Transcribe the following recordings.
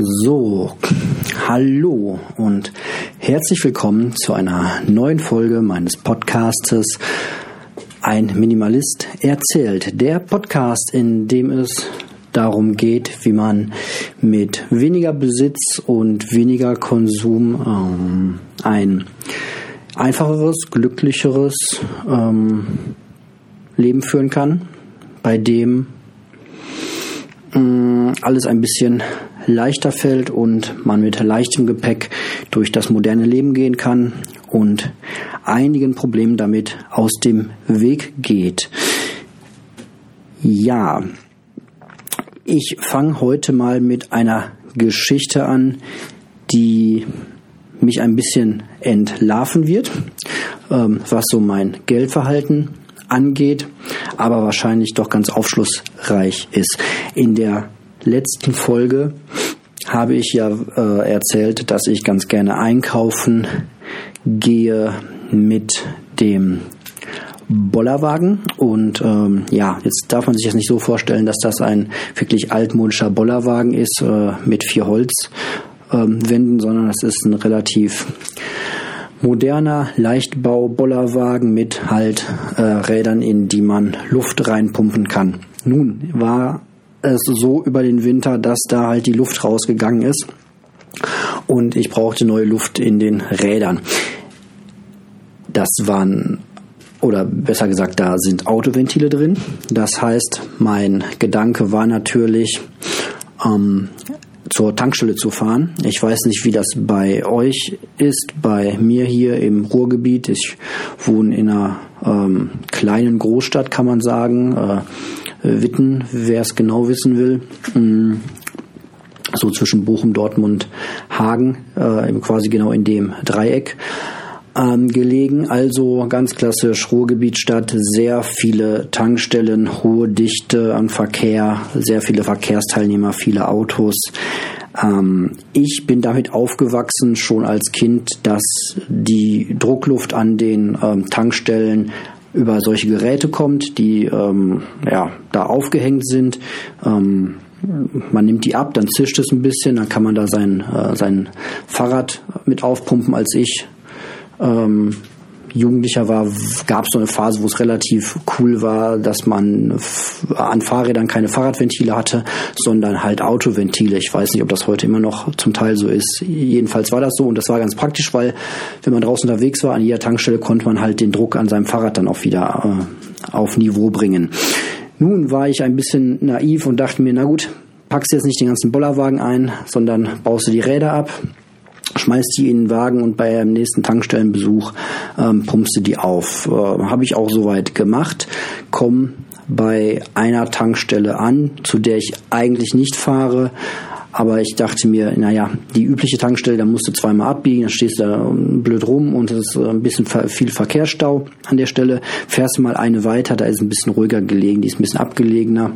So, hallo und herzlich willkommen zu einer neuen Folge meines Podcastes Ein Minimalist erzählt. Der Podcast, in dem es darum geht, wie man mit weniger Besitz und weniger Konsum ähm, ein einfacheres, glücklicheres ähm, Leben führen kann, bei dem äh, alles ein bisschen leichter fällt und man mit leichtem Gepäck durch das moderne Leben gehen kann und einigen Problemen damit aus dem Weg geht. Ja, ich fange heute mal mit einer Geschichte an, die mich ein bisschen entlarven wird, ähm, was so mein Geldverhalten angeht, aber wahrscheinlich doch ganz aufschlussreich ist. In der letzten Folge habe ich ja äh, erzählt, dass ich ganz gerne einkaufen gehe mit dem Bollerwagen und ähm, ja, jetzt darf man sich das nicht so vorstellen, dass das ein wirklich altmodischer Bollerwagen ist äh, mit vier Holzwänden, ähm, sondern das ist ein relativ moderner Leichtbau-Bollerwagen mit halt äh, Rädern, in die man Luft reinpumpen kann. Nun war es so über den Winter, dass da halt die Luft rausgegangen ist und ich brauchte neue Luft in den Rädern. Das waren oder besser gesagt, da sind Autoventile drin. Das heißt, mein Gedanke war natürlich, ähm, zur Tankstelle zu fahren. Ich weiß nicht, wie das bei euch ist. Bei mir hier im Ruhrgebiet. Ich wohne in einer ähm, kleinen Großstadt, kann man sagen. Äh, Witten, wer es genau wissen will. Mm, so zwischen Bochum, Dortmund, Hagen, äh, quasi genau in dem Dreieck ähm, gelegen. Also ganz klassisch Ruhrgebietstadt, sehr viele Tankstellen, hohe Dichte an Verkehr, sehr viele Verkehrsteilnehmer, viele Autos. Ähm, ich bin damit aufgewachsen, schon als Kind, dass die Druckluft an den ähm, Tankstellen über solche Geräte kommt, die ähm, ja, da aufgehängt sind. Ähm, man nimmt die ab, dann zischt es ein bisschen, dann kann man da sein, äh, sein Fahrrad mit aufpumpen. Als ich ähm, Jugendlicher war, gab es so eine Phase, wo es relativ cool war, dass man an Fahrrädern keine Fahrradventile hatte, sondern halt Autoventile. Ich weiß nicht, ob das heute immer noch zum Teil so ist. Jedenfalls war das so und das war ganz praktisch, weil wenn man draußen unterwegs war, an jeder Tankstelle konnte man halt den Druck an seinem Fahrrad dann auch wieder äh, auf Niveau bringen. Nun war ich ein bisschen naiv und dachte mir, na gut, packst jetzt nicht den ganzen Bollerwagen ein, sondern baust du die Räder ab schmeißt die in den Wagen und bei dem nächsten Tankstellenbesuch ähm, pumpst du die auf. Äh, Habe ich auch soweit gemacht. Komm bei einer Tankstelle an, zu der ich eigentlich nicht fahre. Aber ich dachte mir, naja, die übliche Tankstelle, da musst du zweimal abbiegen, dann stehst du da blöd rum und es ist ein bisschen viel Verkehrsstau an der Stelle. Fährst mal eine weiter, da ist ein bisschen ruhiger gelegen, die ist ein bisschen abgelegener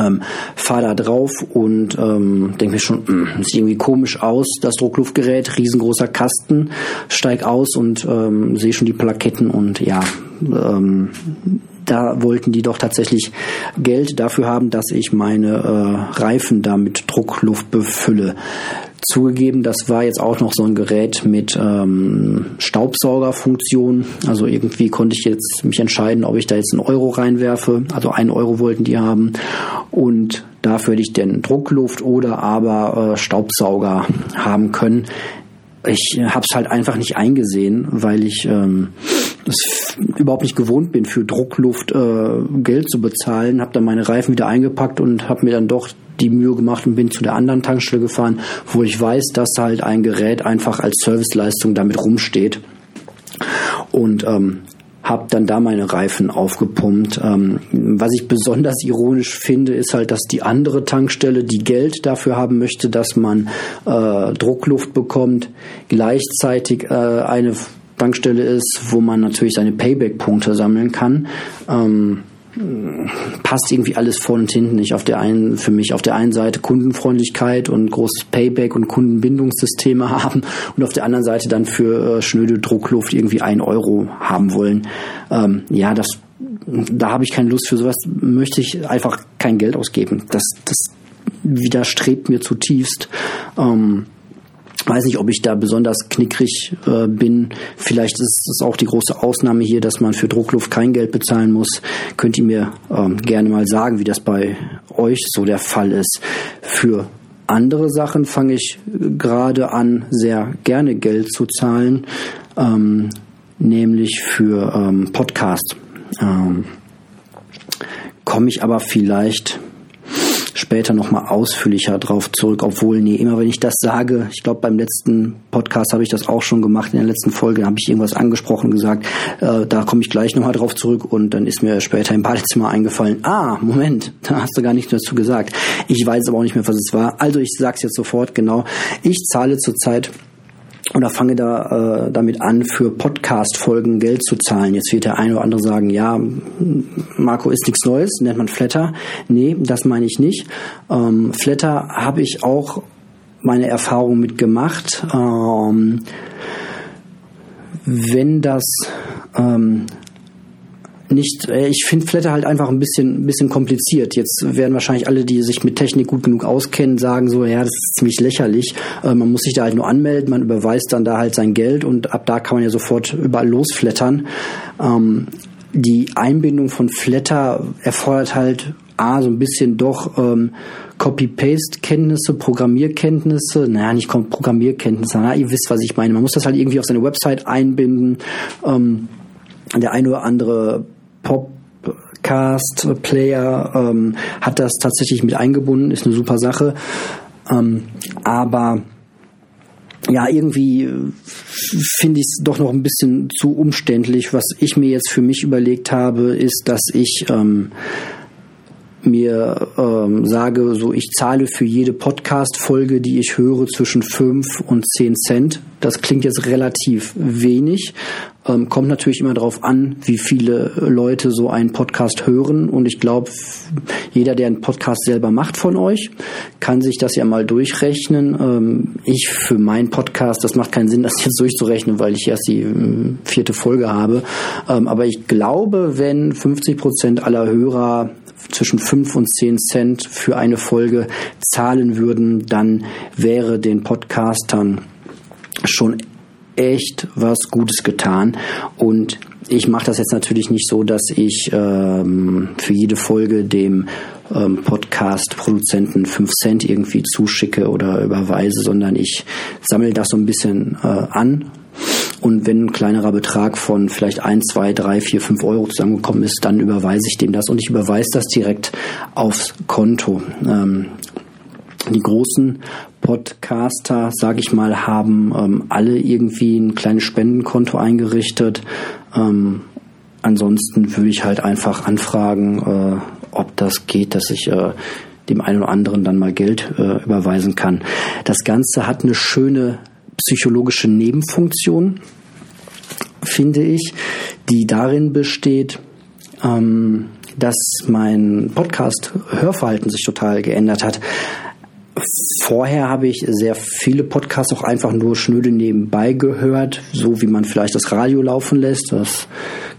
ähm, fahr da drauf und ähm, denke mir schon, mh, hm, sieht irgendwie komisch aus, das Druckluftgerät, riesengroßer Kasten, steig aus und ähm, sehe schon die Plaketten und ja, ähm, da wollten die doch tatsächlich Geld dafür haben, dass ich meine äh, Reifen da mit Druckluft befülle. Zugegeben, das war jetzt auch noch so ein Gerät mit ähm, Staubsaugerfunktion. Also irgendwie konnte ich jetzt mich entscheiden, ob ich da jetzt einen Euro reinwerfe. Also einen Euro wollten die haben. Und dafür hätte ich den Druckluft oder aber äh, Staubsauger haben können. Ich habe es halt einfach nicht eingesehen, weil ich ähm, es überhaupt nicht gewohnt bin, für Druckluft äh, Geld zu bezahlen. Habe dann meine Reifen wieder eingepackt und habe mir dann doch die Mühe gemacht und bin zu der anderen Tankstelle gefahren, wo ich weiß, dass halt ein Gerät einfach als Serviceleistung damit rumsteht. Und ähm, habe dann da meine Reifen aufgepumpt. Ähm, was ich besonders ironisch finde, ist halt, dass die andere Tankstelle, die Geld dafür haben möchte, dass man äh, Druckluft bekommt, gleichzeitig äh, eine Tankstelle ist, wo man natürlich seine Payback-Punkte sammeln kann. Ähm, passt irgendwie alles vorne und hinten nicht. Auf der einen, für mich auf der einen Seite Kundenfreundlichkeit und großes Payback und Kundenbindungssysteme haben und auf der anderen Seite dann für äh, schnöde Druckluft irgendwie ein Euro haben wollen. Ähm, ja, das, da habe ich keine Lust für sowas, möchte ich einfach kein Geld ausgeben. Das, das widerstrebt mir zutiefst. Ähm, weiß nicht, ob ich da besonders knickrig äh, bin. Vielleicht ist es auch die große Ausnahme hier, dass man für Druckluft kein Geld bezahlen muss. Könnt ihr mir ähm, gerne mal sagen, wie das bei euch so der Fall ist. Für andere Sachen fange ich gerade an, sehr gerne Geld zu zahlen, ähm, nämlich für ähm, Podcast. Ähm, Komme ich aber vielleicht später nochmal ausführlicher drauf zurück, obwohl, nee, immer wenn ich das sage, ich glaube beim letzten Podcast habe ich das auch schon gemacht, in der letzten Folge habe ich irgendwas angesprochen, gesagt, äh, da komme ich gleich nochmal drauf zurück und dann ist mir später im Badezimmer eingefallen, ah, Moment, da hast du gar nichts dazu gesagt. Ich weiß aber auch nicht mehr, was es war. Also ich sage es jetzt sofort, genau. Ich zahle zurzeit oder fange da äh, damit an, für Podcast-Folgen Geld zu zahlen. Jetzt wird der eine oder andere sagen, ja, Marco ist nichts Neues, nennt man Flatter. Nee, das meine ich nicht. Ähm, Flatter habe ich auch meine Erfahrung mit gemacht. Ähm, wenn das ähm, nicht, äh, ich finde Flatter halt einfach ein bisschen, bisschen kompliziert. Jetzt werden wahrscheinlich alle, die sich mit Technik gut genug auskennen, sagen so, ja, das ist ziemlich lächerlich. Äh, man muss sich da halt nur anmelden, man überweist dann da halt sein Geld und ab da kann man ja sofort überall losflattern. Ähm, die Einbindung von Flatter erfordert halt A, so ein bisschen doch ähm, Copy-Paste-Kenntnisse, Programmierkenntnisse, naja, nicht Programmierkenntnisse, na, ihr wisst, was ich meine. Man muss das halt irgendwie auf seine Website einbinden. Ähm, der eine oder andere Podcast-Player ähm, hat das tatsächlich mit eingebunden, ist eine super Sache. Ähm, aber ja, irgendwie finde ich es doch noch ein bisschen zu umständlich. Was ich mir jetzt für mich überlegt habe, ist, dass ich ähm, mir ähm, sage, so ich zahle für jede Podcast-Folge, die ich höre, zwischen 5 und 10 Cent. Das klingt jetzt relativ wenig. Ähm, kommt natürlich immer darauf an, wie viele Leute so einen Podcast hören. Und ich glaube, jeder, der einen Podcast selber macht von euch, kann sich das ja mal durchrechnen. Ähm, ich für meinen Podcast, das macht keinen Sinn, das jetzt durchzurechnen, weil ich erst die äh, vierte Folge habe. Ähm, aber ich glaube, wenn 50 Prozent aller Hörer zwischen 5 und 10 Cent für eine Folge zahlen würden, dann wäre den Podcastern schon echt was Gutes getan. Und ich mache das jetzt natürlich nicht so, dass ich ähm, für jede Folge dem ähm, Podcast-Produzenten 5 Cent irgendwie zuschicke oder überweise, sondern ich sammle das so ein bisschen äh, an und wenn ein kleinerer Betrag von vielleicht ein, zwei, drei, vier, fünf Euro zusammengekommen ist, dann überweise ich dem das und ich überweise das direkt aufs Konto. Ähm, die großen Podcaster, sage ich mal, haben ähm, alle irgendwie ein kleines Spendenkonto eingerichtet. Ähm, ansonsten würde ich halt einfach anfragen, äh, ob das geht, dass ich äh, dem einen oder anderen dann mal Geld äh, überweisen kann. Das Ganze hat eine schöne psychologische Nebenfunktion, finde ich, die darin besteht, ähm, dass mein Podcast-Hörverhalten sich total geändert hat. Vorher habe ich sehr viele Podcasts auch einfach nur schnöde nebenbei gehört, so wie man vielleicht das Radio laufen lässt. Das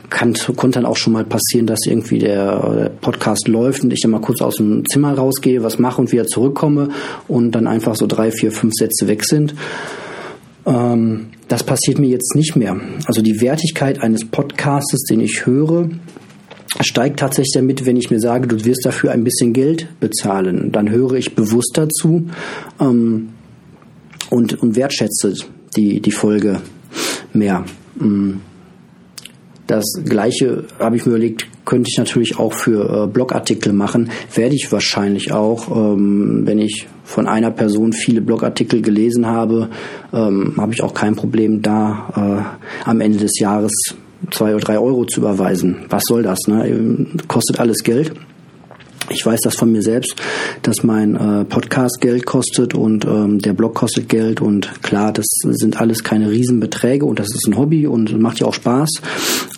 kann, konnte dann auch schon mal passieren, dass irgendwie der Podcast läuft und ich dann mal kurz aus dem Zimmer rausgehe, was mache und wieder zurückkomme und dann einfach so drei, vier, fünf Sätze weg sind. Ähm, das passiert mir jetzt nicht mehr. Also die Wertigkeit eines Podcastes, den ich höre, steigt tatsächlich damit, wenn ich mir sage, du wirst dafür ein bisschen Geld bezahlen. Dann höre ich bewusst dazu ähm, und, und wertschätze die, die Folge mehr. Mm. Das gleiche habe ich mir überlegt, könnte ich natürlich auch für äh, Blogartikel machen. Werde ich wahrscheinlich auch, ähm, wenn ich von einer Person viele Blogartikel gelesen habe, ähm, habe ich auch kein Problem, da äh, am Ende des Jahres zwei oder drei Euro zu überweisen. Was soll das? Ne? Kostet alles Geld. Ich weiß das von mir selbst, dass mein äh, Podcast Geld kostet und ähm, der Blog kostet Geld und klar, das sind alles keine Riesenbeträge und das ist ein Hobby und macht ja auch Spaß.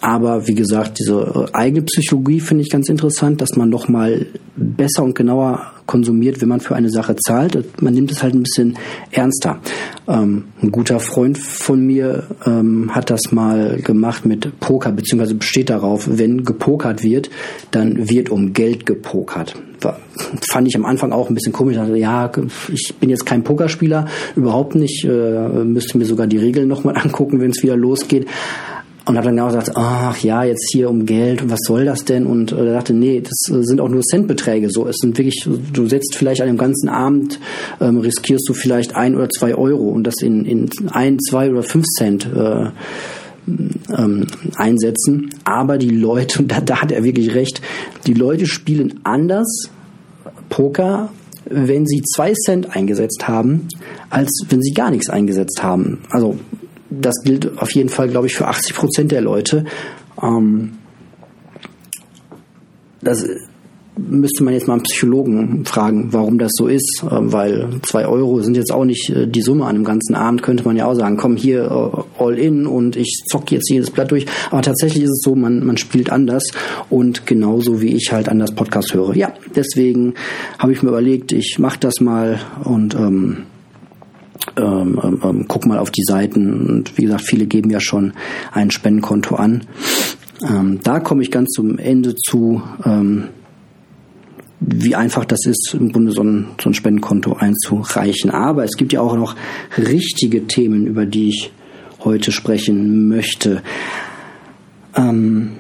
Aber wie gesagt, diese äh, eigene Psychologie finde ich ganz interessant, dass man noch mal besser und genauer konsumiert, wenn man für eine Sache zahlt. Man nimmt es halt ein bisschen ernster. Ähm, ein guter Freund von mir ähm, hat das mal gemacht mit Poker, beziehungsweise besteht darauf, wenn gepokert wird, dann wird um Geld gepokert. Fand ich am Anfang auch ein bisschen komisch. Also, ja, ich bin jetzt kein Pokerspieler, überhaupt nicht. Äh, müsste mir sogar die Regeln nochmal angucken, wenn es wieder losgeht und hat dann genau gesagt, ach ja, jetzt hier um Geld was soll das denn? Und äh, er dachte, nee, das äh, sind auch nur Centbeträge. So, es sind wirklich, du setzt vielleicht an dem ganzen Abend, ähm, riskierst du vielleicht ein oder zwei Euro und das in, in ein, zwei oder fünf Cent äh, ähm, einsetzen. Aber die Leute, und da, da hat er wirklich recht, die Leute spielen anders Poker, wenn sie zwei Cent eingesetzt haben, als wenn sie gar nichts eingesetzt haben. Also das gilt auf jeden Fall, glaube ich, für 80 Prozent der Leute. Ähm, das müsste man jetzt mal einen Psychologen fragen, warum das so ist, ähm, weil zwei Euro sind jetzt auch nicht äh, die Summe an einem ganzen Abend, könnte man ja auch sagen, komm hier äh, all in und ich zock jetzt jedes Blatt durch. Aber tatsächlich ist es so, man, man spielt anders und genauso wie ich halt anders Podcast höre. Ja, deswegen habe ich mir überlegt, ich mache das mal und ähm, ähm, ähm, ähm, guck mal auf die Seiten und wie gesagt, viele geben ja schon ein Spendenkonto an. Ähm, da komme ich ganz zum Ende zu, ähm, wie einfach das ist, im Grunde so ein, so ein Spendenkonto einzureichen. Aber es gibt ja auch noch richtige Themen, über die ich heute sprechen möchte. Ähm,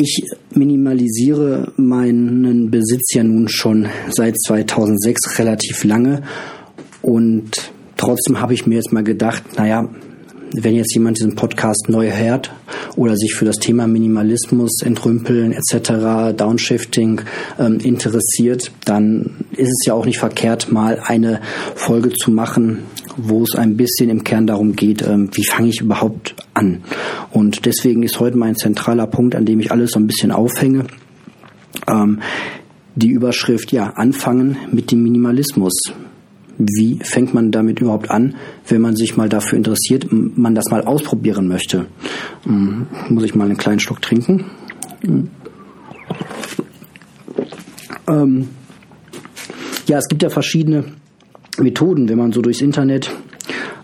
ich minimalisiere meinen Besitz ja nun schon seit 2006 relativ lange und trotzdem habe ich mir jetzt mal gedacht, naja, wenn jetzt jemand diesen Podcast neu hört oder sich für das Thema Minimalismus, Entrümpeln etc., Downshifting ähm, interessiert, dann ist es ja auch nicht verkehrt, mal eine Folge zu machen, wo es ein bisschen im Kern darum geht, ähm, wie fange ich überhaupt an. Und deswegen ist heute mein zentraler Punkt, an dem ich alles so ein bisschen aufhänge, ähm, die Überschrift, ja, anfangen mit dem Minimalismus wie fängt man damit überhaupt an, wenn man sich mal dafür interessiert, man das mal ausprobieren möchte. Muss ich mal einen kleinen Schluck trinken. Hm. Ähm, ja, es gibt ja verschiedene Methoden, wenn man so durchs Internet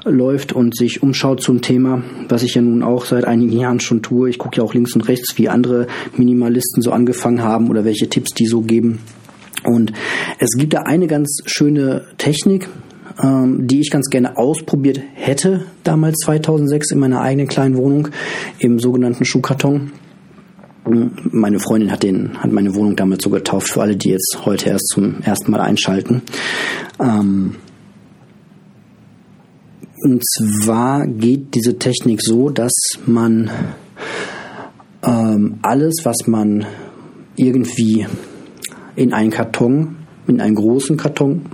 läuft und sich umschaut zum Thema, was ich ja nun auch seit einigen Jahren schon tue. Ich gucke ja auch links und rechts, wie andere Minimalisten so angefangen haben oder welche Tipps die so geben. Und es gibt da eine ganz schöne Technik, ähm, die ich ganz gerne ausprobiert hätte, damals 2006 in meiner eigenen kleinen Wohnung im sogenannten Schuhkarton. Meine Freundin hat den, hat meine Wohnung damals so getauft für alle, die jetzt heute erst zum ersten Mal einschalten. Ähm, und zwar geht diese Technik so, dass man ähm, alles, was man irgendwie in einen Karton, in einen großen Karton,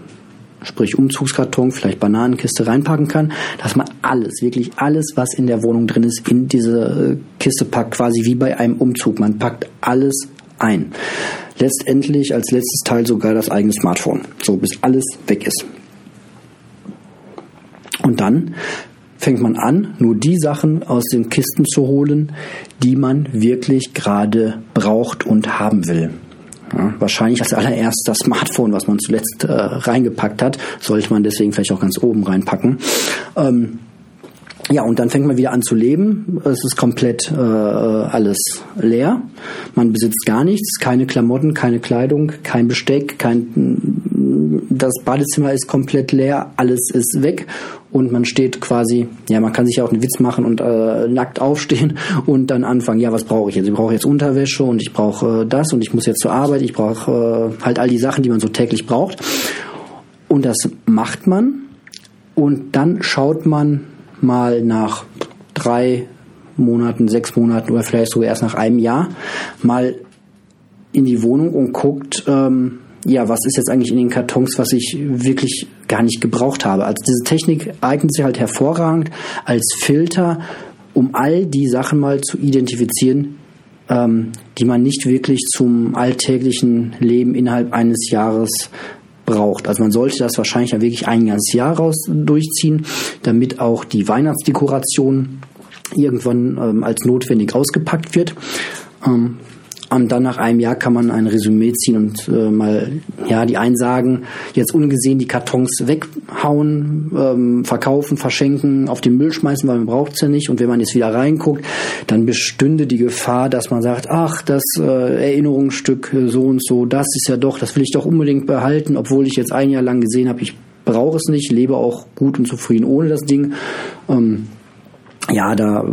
sprich Umzugskarton, vielleicht Bananenkiste reinpacken kann, dass man alles, wirklich alles, was in der Wohnung drin ist, in diese äh, Kiste packt, quasi wie bei einem Umzug. Man packt alles ein. Letztendlich als letztes Teil sogar das eigene Smartphone, so bis alles weg ist. Und dann fängt man an, nur die Sachen aus den Kisten zu holen, die man wirklich gerade braucht und haben will. Ja, wahrscheinlich das Smartphone, was man zuletzt äh, reingepackt hat, sollte man deswegen vielleicht auch ganz oben reinpacken. Ähm, ja, und dann fängt man wieder an zu leben. Es ist komplett äh, alles leer. Man besitzt gar nichts, keine Klamotten, keine Kleidung, kein Besteck, kein das Badezimmer ist komplett leer, alles ist weg und man steht quasi, ja, man kann sich ja auch einen Witz machen und äh, nackt aufstehen und dann anfangen, ja, was brauche ich jetzt? Ich brauche jetzt Unterwäsche und ich brauche äh, das und ich muss jetzt zur Arbeit, ich brauche äh, halt all die Sachen, die man so täglich braucht. Und das macht man und dann schaut man mal nach drei Monaten, sechs Monaten oder vielleicht sogar erst nach einem Jahr mal in die Wohnung und guckt, ähm, ja, was ist jetzt eigentlich in den Kartons, was ich wirklich gar nicht gebraucht habe. Also diese Technik eignet sich halt hervorragend als Filter, um all die Sachen mal zu identifizieren, ähm, die man nicht wirklich zum alltäglichen Leben innerhalb eines Jahres braucht. Also man sollte das wahrscheinlich ja wirklich ein ganzes Jahr raus durchziehen, damit auch die Weihnachtsdekoration irgendwann ähm, als notwendig ausgepackt wird. Ähm, Und dann nach einem Jahr kann man ein Resümee ziehen und äh, mal, ja, die einen sagen, jetzt ungesehen die Kartons weghauen, ähm, verkaufen, verschenken, auf den Müll schmeißen, weil man braucht es ja nicht. Und wenn man jetzt wieder reinguckt, dann bestünde die Gefahr, dass man sagt, ach, das äh, Erinnerungsstück äh, so und so, das ist ja doch, das will ich doch unbedingt behalten, obwohl ich jetzt ein Jahr lang gesehen habe, ich brauche es nicht, lebe auch gut und zufrieden ohne das Ding. Ähm, ja, da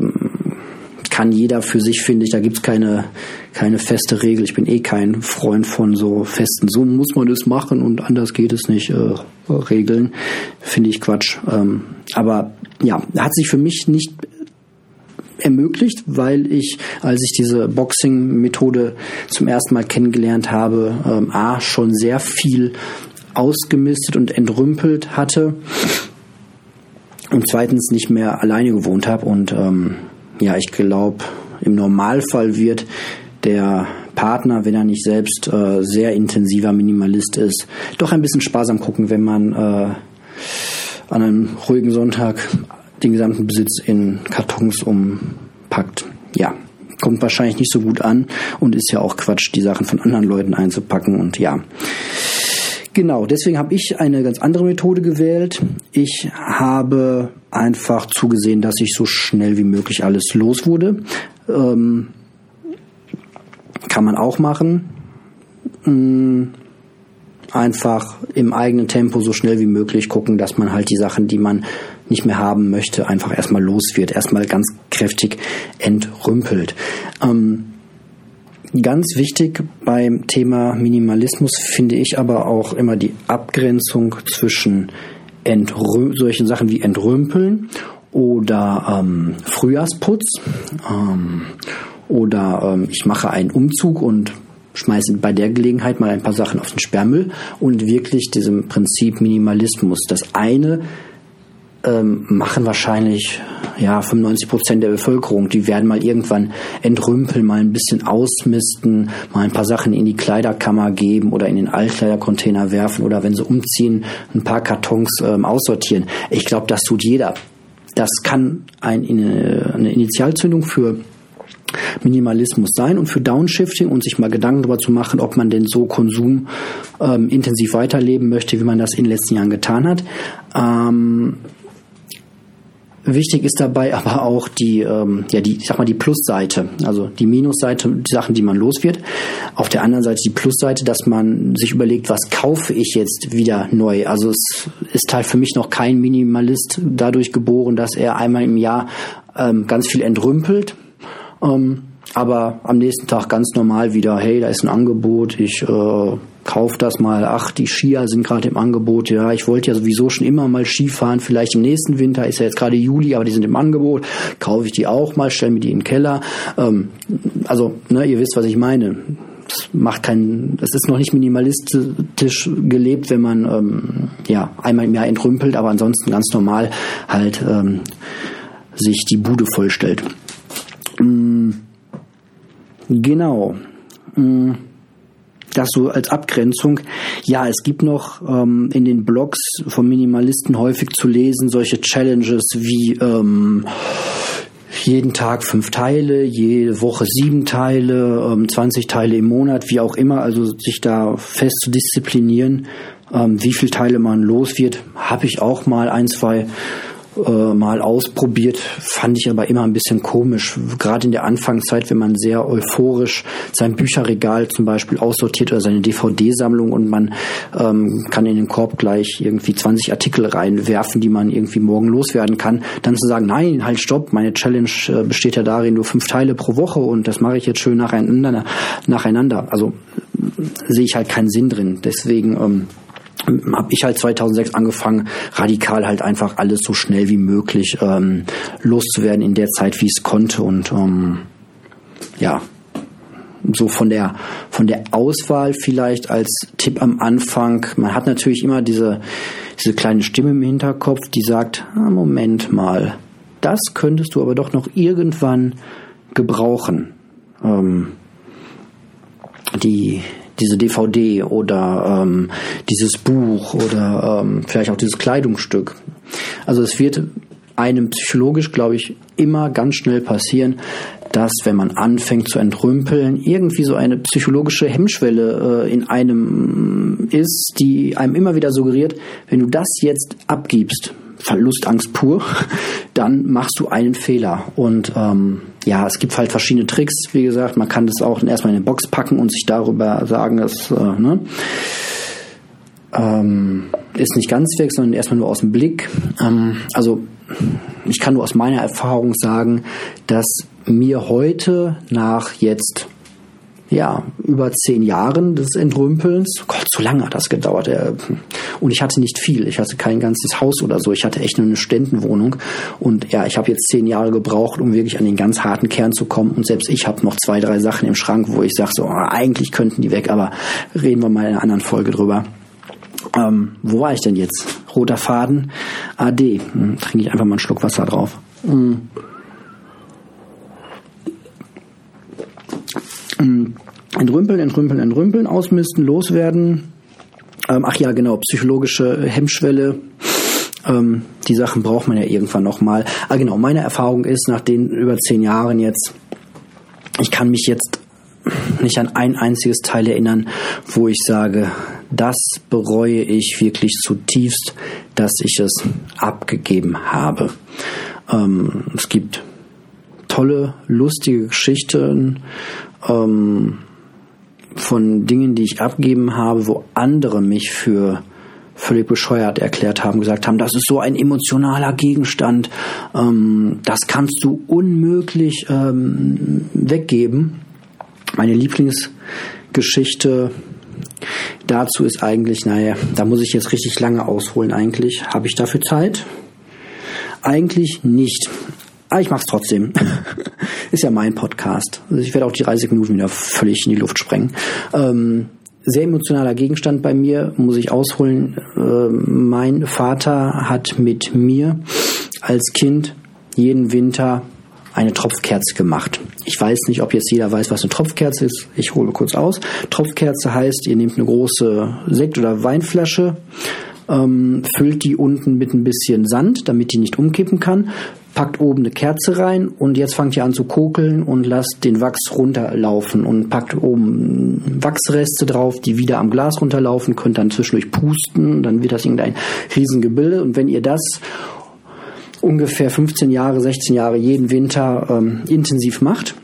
kann jeder für sich, finde ich, da gibt's keine, keine feste Regel. Ich bin eh kein Freund von so festen, so muss man es machen und anders geht es nicht, äh, Regeln. Finde ich Quatsch. Ähm, aber ja, hat sich für mich nicht ermöglicht, weil ich, als ich diese Boxing-Methode zum ersten Mal kennengelernt habe, ähm, A, schon sehr viel ausgemistet und entrümpelt hatte und zweitens nicht mehr alleine gewohnt habe und ähm, ja, ich glaube, im Normalfall wird der Partner, wenn er nicht selbst äh, sehr intensiver Minimalist ist, doch ein bisschen sparsam gucken, wenn man äh, an einem ruhigen Sonntag den gesamten Besitz in Kartons umpackt. Ja, kommt wahrscheinlich nicht so gut an und ist ja auch Quatsch, die Sachen von anderen Leuten einzupacken und ja. Genau, deswegen habe ich eine ganz andere Methode gewählt. Ich habe einfach zugesehen, dass ich so schnell wie möglich alles los wurde. Ähm, kann man auch machen. Ähm, einfach im eigenen Tempo so schnell wie möglich gucken, dass man halt die Sachen, die man nicht mehr haben möchte, einfach erstmal los wird, erstmal ganz kräftig entrümpelt. Ähm, Ganz wichtig beim Thema Minimalismus finde ich aber auch immer die Abgrenzung zwischen Entrö solchen Sachen wie Entrümpeln oder ähm, Frühjahrsputz ähm, oder ähm, ich mache einen Umzug und schmeiße bei der Gelegenheit mal ein paar Sachen auf den Sperrmüll und wirklich diesem Prinzip Minimalismus. Das eine ähm, machen wahrscheinlich ja 95 Prozent der Bevölkerung. Die werden mal irgendwann entrümpeln, mal ein bisschen ausmisten, mal ein paar Sachen in die Kleiderkammer geben oder in den Altkleidercontainer werfen oder wenn sie umziehen, ein paar Kartons ähm, aussortieren. Ich glaube, das tut jeder. Das kann ein, eine Initialzündung für Minimalismus sein und für Downshifting und sich mal Gedanken darüber zu machen, ob man denn so Konsum ähm, intensiv weiterleben möchte, wie man das in den letzten Jahren getan hat. Ähm, Wichtig ist dabei aber auch die, ähm, ja, die, ich sag mal, die Plusseite, also die Minusseite, die Sachen, die man los wird. Auf der anderen Seite die Plusseite, dass man sich überlegt, was kaufe ich jetzt wieder neu. Also es ist halt für mich noch kein Minimalist dadurch geboren, dass er einmal im Jahr ähm, ganz viel entrümpelt. Ähm, aber am nächsten Tag ganz normal wieder, hey, da ist ein Angebot, ich äh, kauf das mal, ach, die Skier sind gerade im Angebot, ja, ich wollte ja sowieso schon immer mal Skifahren, vielleicht im nächsten Winter, ist ja jetzt gerade Juli, aber die sind im Angebot, kaufe ich die auch mal, stelle mir die in den Keller. Ähm, also, ne, ihr wisst, was ich meine. Das macht keinen, das ist noch nicht minimalistisch gelebt, wenn man ähm, ja einmal im Jahr entrümpelt, aber ansonsten ganz normal halt ähm, sich die Bude vollstellt. Mm, genau. Das so als Abgrenzung. Ja, es gibt noch ähm, in den Blogs von Minimalisten häufig zu lesen solche Challenges wie ähm, jeden Tag fünf Teile, jede Woche sieben Teile, ähm, 20 Teile im Monat, wie auch immer, also sich da fest zu disziplinieren, ähm, wie viele Teile man los wird, habe ich auch mal ein, zwei äh, mal ausprobiert, fand ich aber immer ein bisschen komisch. Gerade in der Anfangszeit, wenn man sehr euphorisch sein Bücherregal zum Beispiel aussortiert oder seine DVD-Sammlung und man ähm, kann in den Korb gleich irgendwie 20 Artikel reinwerfen, die man irgendwie morgen loswerden kann, dann zu sagen, nein, halt stopp, meine Challenge äh, besteht ja darin, nur fünf Teile pro Woche und das mache ich jetzt schön nacheinander. nacheinander. Also sehe ich halt keinen Sinn drin. Deswegen ähm, habe ich halt 2006 angefangen, radikal halt einfach alles so schnell wie möglich ähm, loszuwerden in der Zeit, wie es konnte und ähm, ja, so von der von der Auswahl vielleicht als Tipp am Anfang. Man hat natürlich immer diese diese kleine Stimme im Hinterkopf, die sagt: ah, Moment mal, das könntest du aber doch noch irgendwann gebrauchen. Ähm, die diese DVD oder ähm, dieses Buch oder ähm, vielleicht auch dieses Kleidungsstück. Also es wird einem psychologisch, glaube ich, immer ganz schnell passieren, dass wenn man anfängt zu entrümpeln, irgendwie so eine psychologische Hemmschwelle äh, in einem ist, die einem immer wieder suggeriert, wenn du das jetzt abgibst, Verlustangst pur, dann machst du einen Fehler. Und ähm, ja, es gibt halt verschiedene Tricks. Wie gesagt, man kann das auch erstmal in eine Box packen und sich darüber sagen, dass äh, ne, ähm, ist nicht ganz weg, sondern erstmal nur aus dem Blick. Ähm, also ich kann nur aus meiner Erfahrung sagen, dass mir heute nach jetzt ja, über zehn Jahren des Entrümpelns. Gott, so lange hat das gedauert. Und ich hatte nicht viel. Ich hatte kein ganzes Haus oder so. Ich hatte echt nur eine Ständenwohnung. Und ja, ich habe jetzt zehn Jahre gebraucht, um wirklich an den ganz harten Kern zu kommen. Und selbst ich habe noch zwei, drei Sachen im Schrank, wo ich sage, so, ah, eigentlich könnten die weg, aber reden wir mal in einer anderen Folge drüber. Ähm, wo war ich denn jetzt? Roter Faden. AD. Hm, trinke ich einfach mal einen Schluck Wasser drauf. Hm. Entrümpeln, entrümpeln, entrümpeln, ausmisten, loswerden. Ähm, ach ja, genau, psychologische Hemmschwelle. Ähm, die Sachen braucht man ja irgendwann nochmal. Ah genau, meine Erfahrung ist, nach den über zehn Jahren jetzt, ich kann mich jetzt nicht an ein einziges Teil erinnern, wo ich sage, das bereue ich wirklich zutiefst, dass ich es abgegeben habe. Ähm, es gibt tolle, lustige Geschichten ähm, von Dingen, die ich abgegeben habe, wo andere mich für völlig bescheuert erklärt haben, gesagt haben, das ist so ein emotionaler Gegenstand, ähm, das kannst du unmöglich ähm, weggeben. Meine Lieblingsgeschichte dazu ist eigentlich, naja, da muss ich jetzt richtig lange ausholen eigentlich. Habe ich dafür Zeit? Eigentlich nicht. Aber ich mache es trotzdem. ist ja mein Podcast. Also ich werde auch die 30 Minuten wieder völlig in die Luft sprengen. Ähm, sehr emotionaler Gegenstand bei mir, muss ich ausholen. Äh, mein Vater hat mit mir als Kind jeden Winter eine Tropfkerze gemacht. Ich weiß nicht, ob jetzt jeder weiß, was eine Tropfkerze ist. Ich hole kurz aus. Tropfkerze heißt, ihr nehmt eine große Sekt- oder Weinflasche, ähm, füllt die unten mit ein bisschen Sand, damit die nicht umkippen kann, packt oben eine Kerze rein und jetzt fangt ihr an zu kokeln und lasst den Wachs runterlaufen und packt oben Wachsreste drauf, die wieder am Glas runterlaufen, könnt dann zwischendurch pusten, dann wird das irgendein Riesengebilde und wenn ihr das ungefähr 15 Jahre, 16 Jahre jeden Winter ähm, intensiv macht.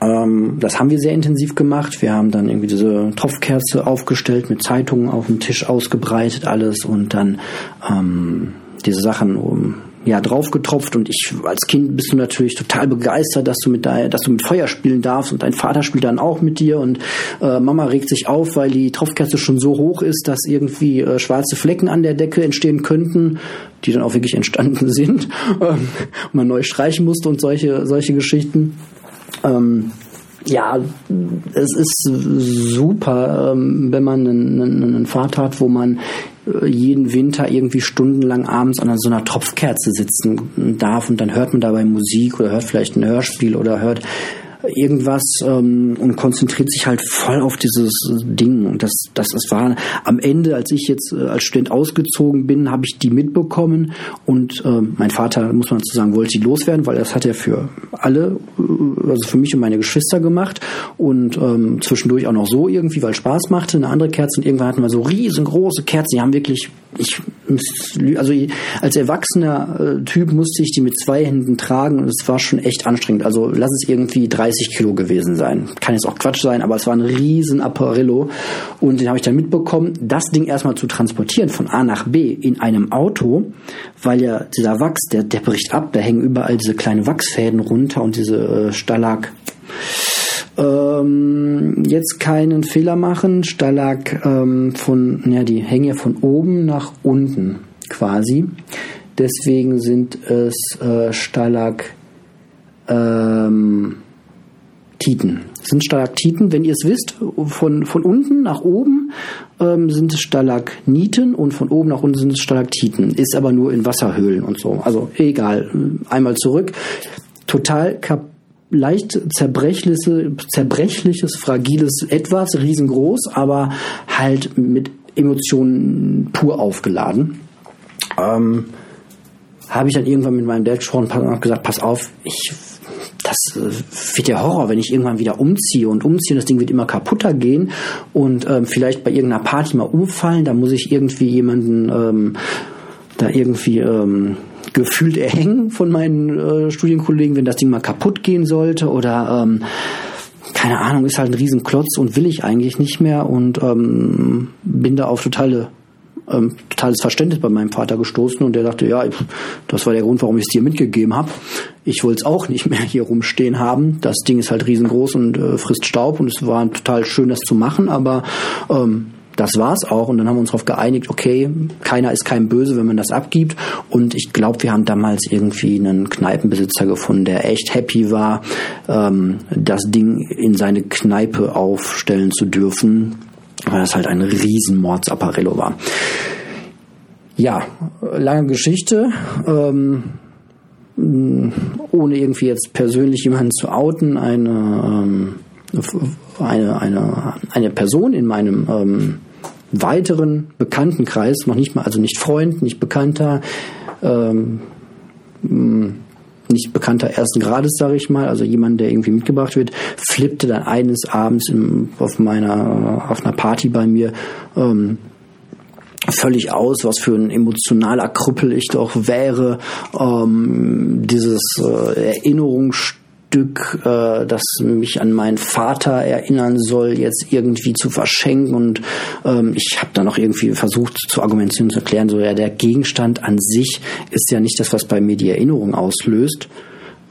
Ähm, das haben wir sehr intensiv gemacht. Wir haben dann irgendwie diese Tropfkerze aufgestellt, mit Zeitungen auf dem Tisch ausgebreitet, alles und dann ähm, diese Sachen um, ja, draufgetropft und ich als Kind bist du natürlich total begeistert, dass du mit dein, dass du mit Feuer spielen darfst und dein Vater spielt dann auch mit dir und äh, Mama regt sich auf, weil die Tropfkerze schon so hoch ist, dass irgendwie äh, schwarze Flecken an der Decke entstehen könnten, die dann auch wirklich entstanden sind ähm, man neu streichen musste und solche solche Geschichten. Ähm, ja, es ist super, ähm, wenn man einen, einen Vater hat, wo man äh, jeden Winter irgendwie stundenlang abends an so einer Tropfkerze sitzen darf und dann hört man dabei Musik oder hört vielleicht ein Hörspiel oder hört irgendwas ähm, und konzentriert sich halt voll auf dieses Ding. Und das, das, das war am Ende, als ich jetzt äh, als Student ausgezogen bin, habe ich die mitbekommen. Und äh, mein Vater, muss man dazu sagen, wollte sie loswerden, weil das hat er für alle, äh, also für mich und meine Geschwister gemacht. Und ähm, zwischendurch auch noch so irgendwie, weil Spaß machte, eine andere Kerze. Und irgendwann hatten wir so riesengroße Kerzen, die haben wirklich, ich, also als erwachsener äh, Typ musste ich die mit zwei Händen tragen und es war schon echt anstrengend. Also lass es irgendwie 30 Kilo gewesen sein. Kann jetzt auch Quatsch sein, aber es war ein riesen Apparillo und den habe ich dann mitbekommen, das Ding erstmal zu transportieren von A nach B in einem Auto, weil ja dieser Wachs, der, der bricht ab, da hängen überall diese kleinen Wachsfäden runter und diese äh, Stalag ähm, jetzt keinen Fehler machen. Stalag ähm, von, ja, die hängen ja von oben nach unten quasi. Deswegen sind es äh, Stalag ähm, Titen. Das sind Stalaktiten, wenn ihr es wisst, von, von unten nach oben ähm, sind es Stalagniten und von oben nach unten sind es Stalaktiten. Ist aber nur in Wasserhöhlen und so. Also egal. Einmal zurück. Total kaputt leicht zerbrechliches, zerbrechliches, fragiles Etwas, riesengroß, aber halt mit Emotionen pur aufgeladen. Ähm, habe ich dann irgendwann mit meinem Dad und gesagt, pass auf, ich das äh, wird der Horror, wenn ich irgendwann wieder umziehe und umziehe das Ding wird immer kaputter gehen und ähm, vielleicht bei irgendeiner Party mal umfallen, da muss ich irgendwie jemanden ähm, da irgendwie ähm, gefühlt erhängen von meinen äh, Studienkollegen, wenn das Ding mal kaputt gehen sollte oder ähm, keine Ahnung, ist halt ein Riesenklotz und will ich eigentlich nicht mehr und ähm, bin da auf totale ähm, totales Verständnis bei meinem Vater gestoßen und der dachte, ja, das war der Grund, warum ich es dir mitgegeben habe. Ich wollte es auch nicht mehr hier rumstehen haben. Das Ding ist halt riesengroß und äh, frisst Staub und es war total schön, das zu machen, aber ähm, das war's auch. Und dann haben wir uns darauf geeinigt, okay, keiner ist kein Böse, wenn man das abgibt. Und ich glaube, wir haben damals irgendwie einen Kneipenbesitzer gefunden, der echt happy war, ähm, das Ding in seine Kneipe aufstellen zu dürfen, weil das halt ein riesen Mordsapparello war. Ja, lange Geschichte. Ähm, ohne irgendwie jetzt persönlich jemanden zu outen, eine, ähm, eine, eine, eine Person in meinem ähm, weiteren Bekanntenkreis, noch nicht mal, also nicht Freund, nicht Bekannter, ähm, nicht bekannter ersten Grades, sage ich mal, also jemand, der irgendwie mitgebracht wird, flippte dann eines Abends im, auf meiner auf einer Party bei mir ähm, völlig aus, was für ein emotionaler Krüppel ich doch wäre. Ähm, dieses äh, Erinnerungsstück Stück, äh, das mich an meinen Vater erinnern soll, jetzt irgendwie zu verschenken. Und ähm, ich habe dann auch irgendwie versucht zu argumentieren, zu erklären, so ja, der Gegenstand an sich ist ja nicht das, was bei mir die Erinnerung auslöst,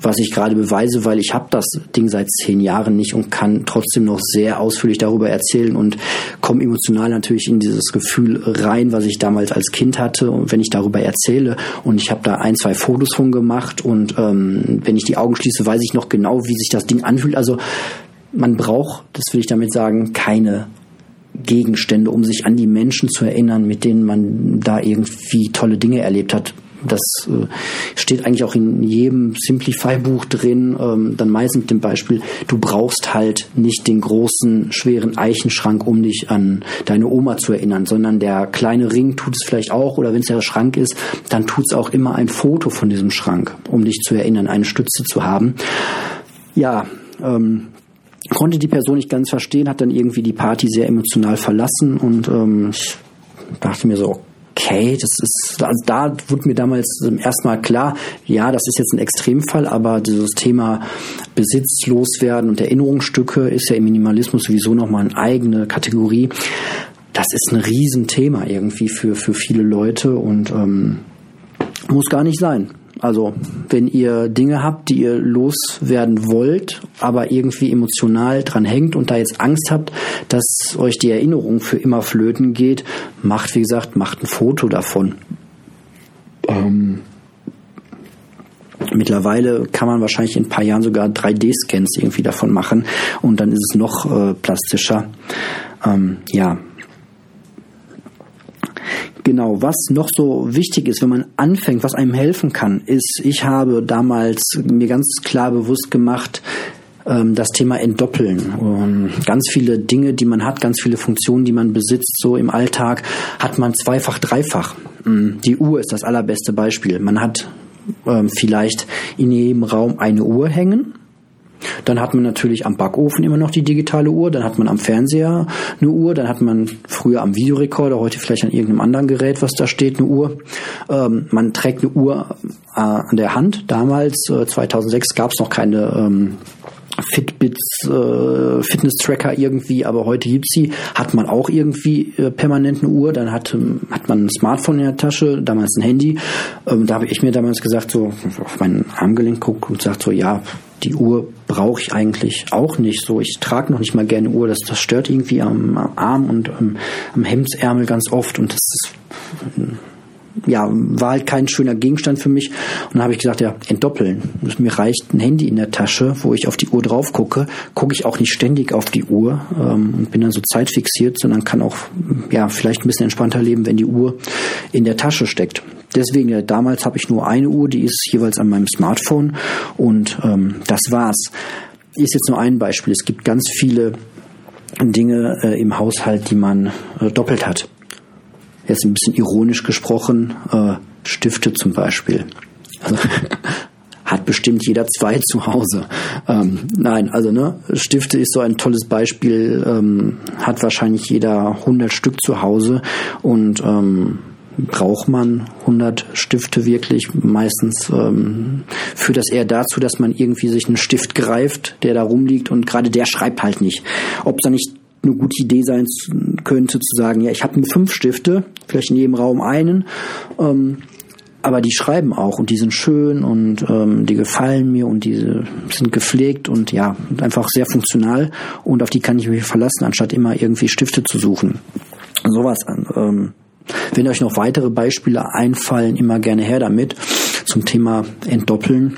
was ich gerade beweise, weil ich habe das Ding seit zehn Jahren nicht und kann trotzdem noch sehr ausführlich darüber erzählen und komme emotional natürlich in dieses Gefühl rein, was ich damals als Kind hatte und wenn ich darüber erzähle und ich habe da ein, zwei Fotos von gemacht und ähm, wenn ich die Augen schließe, weiß ich noch genau, wie sich das Ding anfühlt. Also man braucht, das will ich damit sagen, keine Gegenstände, um sich an die Menschen zu erinnern, mit denen man da irgendwie tolle Dinge erlebt hat das äh, steht eigentlich auch in jedem Simplify-Buch drin, ähm, dann meistens mit dem Beispiel, du brauchst halt nicht den großen, schweren Eichenschrank, um dich an deine Oma zu erinnern, sondern der kleine Ring tut es vielleicht auch, oder wenn es der Schrank ist, dann tut es auch immer ein Foto von diesem Schrank, um dich zu erinnern, eine Stütze zu haben. Ja, ähm, konnte die Person nicht ganz verstehen, hat dann irgendwie die Party sehr emotional verlassen und ähm, ich dachte mir so, okay, das ist, also da wurde mir damals zum ersten Mal klar, ja, das ist jetzt ein Extremfall, aber dieses Thema Besitz loswerden und Erinnerungsstücke ist ja im Minimalismus sowieso nochmal eine eigene Kategorie. Das ist ein Riesenthema irgendwie für, für viele Leute und ähm, muss gar nicht sein. Also, wenn ihr Dinge habt, die ihr loswerden wollt, aber irgendwie emotional dran hängt und da jetzt Angst habt, dass euch die Erinnerung für immer flöten geht, macht, wie gesagt, macht ein Foto davon. Ähm, Mittlerweile kann man wahrscheinlich in ein paar Jahren sogar 3D-Scans irgendwie davon machen und dann ist es noch äh, plastischer. Ähm, ja, Genau, was noch so wichtig ist, wenn man anfängt, was einem helfen kann, ist, ich habe damals mir ganz klar bewusst gemacht, ähm, das Thema Entdoppeln. Ganz viele Dinge, die man hat, ganz viele Funktionen, die man besitzt, so im Alltag, hat man zweifach, dreifach. Mm, die Uhr ist das allerbeste Beispiel. Man hat ähm, vielleicht in jedem Raum eine Uhr hängen dann hat man natürlich am Backofen immer noch die digitale Uhr, dann hat man am Fernseher eine Uhr, dann hat man früher am Videorekorder, heute vielleicht an irgendeinem anderen Gerät, was da steht, eine Uhr. Ähm, man trägt eine Uhr äh, an der Hand. Damals, äh, 2006, gab es noch keine ähm, Fitbits, äh, Fitness-Tracker irgendwie, aber heute gibt's sie, hat man auch irgendwie äh, permanent eine Uhr, dann hat, ähm, hat man ein Smartphone in der Tasche, damals ein Handy. Ähm, da habe ich mir damals gesagt, so auf meinen Armgelenk guckt und sagt so, ja, die Uhr brauche ich eigentlich auch nicht. So, ich trage noch nicht mal gerne Uhr, das, das stört irgendwie am, am Arm und am, am Hemdsärmel ganz oft und das ist ja, war halt kein schöner Gegenstand für mich. Und dann habe ich gesagt, ja, entdoppeln. Mir reicht ein Handy in der Tasche, wo ich auf die Uhr drauf gucke. Gucke ich auch nicht ständig auf die Uhr ähm, und bin dann so zeitfixiert, sondern kann auch ja vielleicht ein bisschen entspannter leben, wenn die Uhr in der Tasche steckt. Deswegen, ja, damals habe ich nur eine Uhr, die ist jeweils an meinem Smartphone und ähm, das war's. Ist jetzt nur ein Beispiel. Es gibt ganz viele Dinge äh, im Haushalt, die man äh, doppelt hat jetzt ein bisschen ironisch gesprochen, äh, Stifte zum Beispiel. Also, hat bestimmt jeder zwei zu Hause. Ähm, nein, also ne, Stifte ist so ein tolles Beispiel, ähm, hat wahrscheinlich jeder 100 Stück zu Hause und ähm, braucht man 100 Stifte wirklich. Meistens ähm, führt das eher dazu, dass man irgendwie sich einen Stift greift, der da rumliegt und gerade der schreibt halt nicht. Ob es da nicht eine gute Idee sein könnte, zu sagen, ja, ich habe fünf Stifte, vielleicht in jedem Raum einen, ähm, aber die schreiben auch und die sind schön und ähm, die gefallen mir und die sind gepflegt und ja, einfach sehr funktional und auf die kann ich mich verlassen, anstatt immer irgendwie Stifte zu suchen. Sowas ähm, wenn euch noch weitere Beispiele einfallen, immer gerne her damit zum Thema Entdoppeln.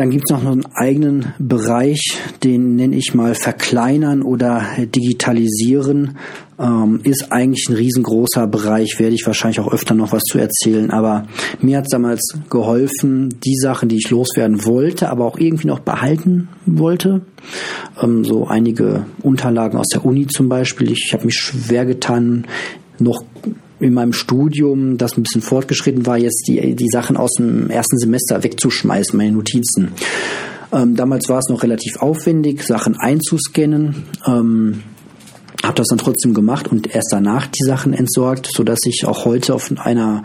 Dann gibt es noch einen eigenen Bereich, den nenne ich mal verkleinern oder digitalisieren. Ähm, ist eigentlich ein riesengroßer Bereich, werde ich wahrscheinlich auch öfter noch was zu erzählen. Aber mir hat es damals geholfen, die Sachen, die ich loswerden wollte, aber auch irgendwie noch behalten wollte. Ähm, so einige Unterlagen aus der Uni zum Beispiel. Ich habe mich schwer getan, noch in meinem Studium, das ein bisschen fortgeschritten war, jetzt die, die Sachen aus dem ersten Semester wegzuschmeißen, meine Notizen. Ähm, damals war es noch relativ aufwendig, Sachen einzuscannen. Ähm, habe das dann trotzdem gemacht und erst danach die Sachen entsorgt, so dass ich auch heute auf einer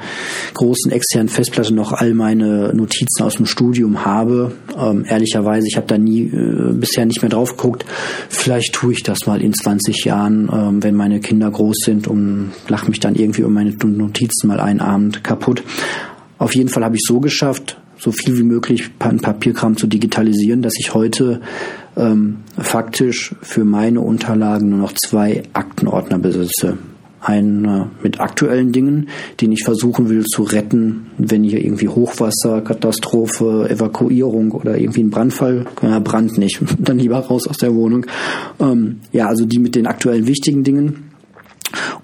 großen externen Festplatte noch all meine Notizen aus dem Studium habe. Ähm, ehrlicherweise, ich habe da nie äh, bisher nicht mehr drauf geguckt. Vielleicht tue ich das mal in 20 Jahren, ähm, wenn meine Kinder groß sind und lache mich dann irgendwie um meine Notizen mal einen Abend kaputt. Auf jeden Fall habe ich so geschafft, so viel wie möglich Papierkram zu digitalisieren, dass ich heute ähm, faktisch für meine Unterlagen nur noch zwei Aktenordner besitze. Einen mit aktuellen Dingen, den ich versuchen will zu retten, wenn hier irgendwie Hochwasser, Katastrophe, Evakuierung oder irgendwie ein Brandfall, ja, Brand nicht, dann lieber raus aus der Wohnung. Ähm, ja, also die mit den aktuellen wichtigen Dingen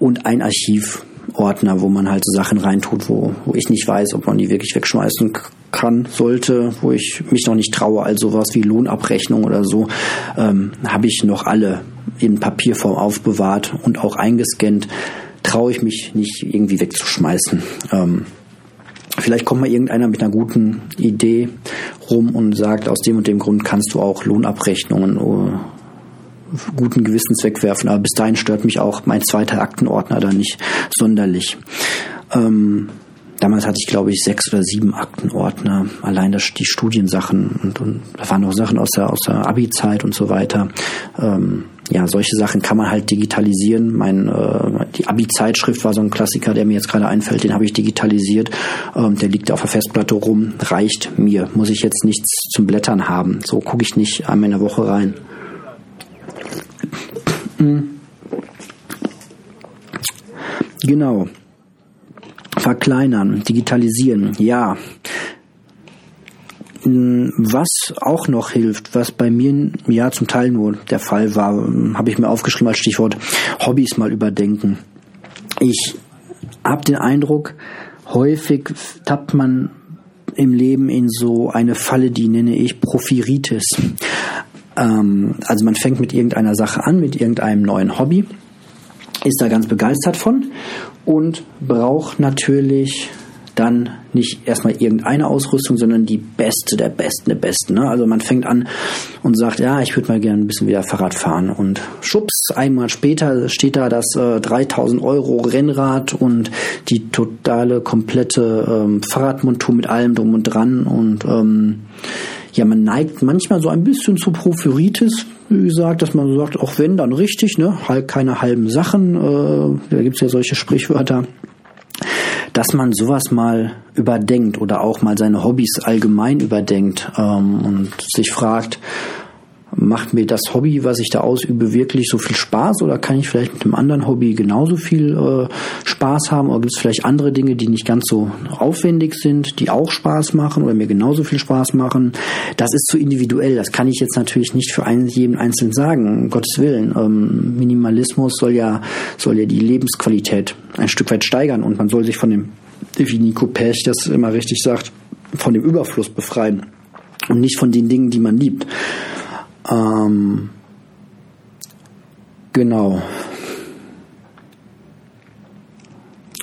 und ein Archiv, Ordner, wo man halt so Sachen reintut, wo, wo ich nicht weiß, ob man die wirklich wegschmeißen kann, sollte, wo ich mich noch nicht traue, also sowas wie Lohnabrechnung oder so, ähm, habe ich noch alle in Papierform aufbewahrt und auch eingescannt. Traue ich mich nicht irgendwie wegzuschmeißen. Ähm, Vielleicht kommt mal irgendeiner mit einer guten Idee rum und sagt, aus dem und dem Grund kannst du auch Lohnabrechnungen guten Gewissens wegwerfen. Aber bis dahin stört mich auch mein zweiter Aktenordner da nicht sonderlich. Ähm, damals hatte ich, glaube ich, sechs oder sieben Aktenordner. Allein das, die Studiensachen und, und da waren noch Sachen aus der, aus der Abi-Zeit und so weiter. Ähm, ja, solche Sachen kann man halt digitalisieren. Mein, äh, die Abi-Zeitschrift war so ein Klassiker, der mir jetzt gerade einfällt, den habe ich digitalisiert. Ähm, der liegt auf der Festplatte rum, reicht mir. Muss ich jetzt nichts zum Blättern haben. So gucke ich nicht einmal in der Woche rein. Genau. Verkleinern, digitalisieren, ja. Hm, was auch noch hilft, was bei mir ja zum Teil nur der Fall war, habe ich mir aufgeschrieben als Stichwort Hobbys mal überdenken. Ich habe den Eindruck, häufig tappt man im Leben in so eine Falle, die nenne ich Profiritis. Ähm, also man fängt mit irgendeiner Sache an, mit irgendeinem neuen Hobby, ist da ganz begeistert von und braucht natürlich dann nicht erstmal irgendeine Ausrüstung, sondern die beste der besten der besten. Ne? Also man fängt an und sagt, ja, ich würde mal gerne ein bisschen wieder Fahrrad fahren und schubs, ein Monat später steht da das äh, 3000 Euro Rennrad und die totale, komplette ähm, Fahrradmontur mit allem drum und dran und ähm, ja, man neigt manchmal so ein bisschen zu Porphyritis, wie gesagt, dass man sagt, auch wenn, dann richtig, ne? Halt keine halben Sachen, äh, da gibt's ja solche Sprichwörter, dass man sowas mal überdenkt oder auch mal seine Hobbys allgemein überdenkt ähm, und sich fragt, macht mir das Hobby, was ich da ausübe, wirklich so viel Spaß oder kann ich vielleicht mit einem anderen Hobby genauso viel äh, Spaß haben oder gibt es vielleicht andere Dinge, die nicht ganz so aufwendig sind, die auch Spaß machen oder mir genauso viel Spaß machen? Das ist zu individuell, das kann ich jetzt natürlich nicht für einen, jeden Einzelnen sagen, um Gottes Willen. Ähm, Minimalismus soll ja, soll ja die Lebensqualität ein Stück weit steigern und man soll sich von dem, wie Nico Pech das immer richtig sagt, von dem Überfluss befreien und nicht von den Dingen, die man liebt. Ähm, genau.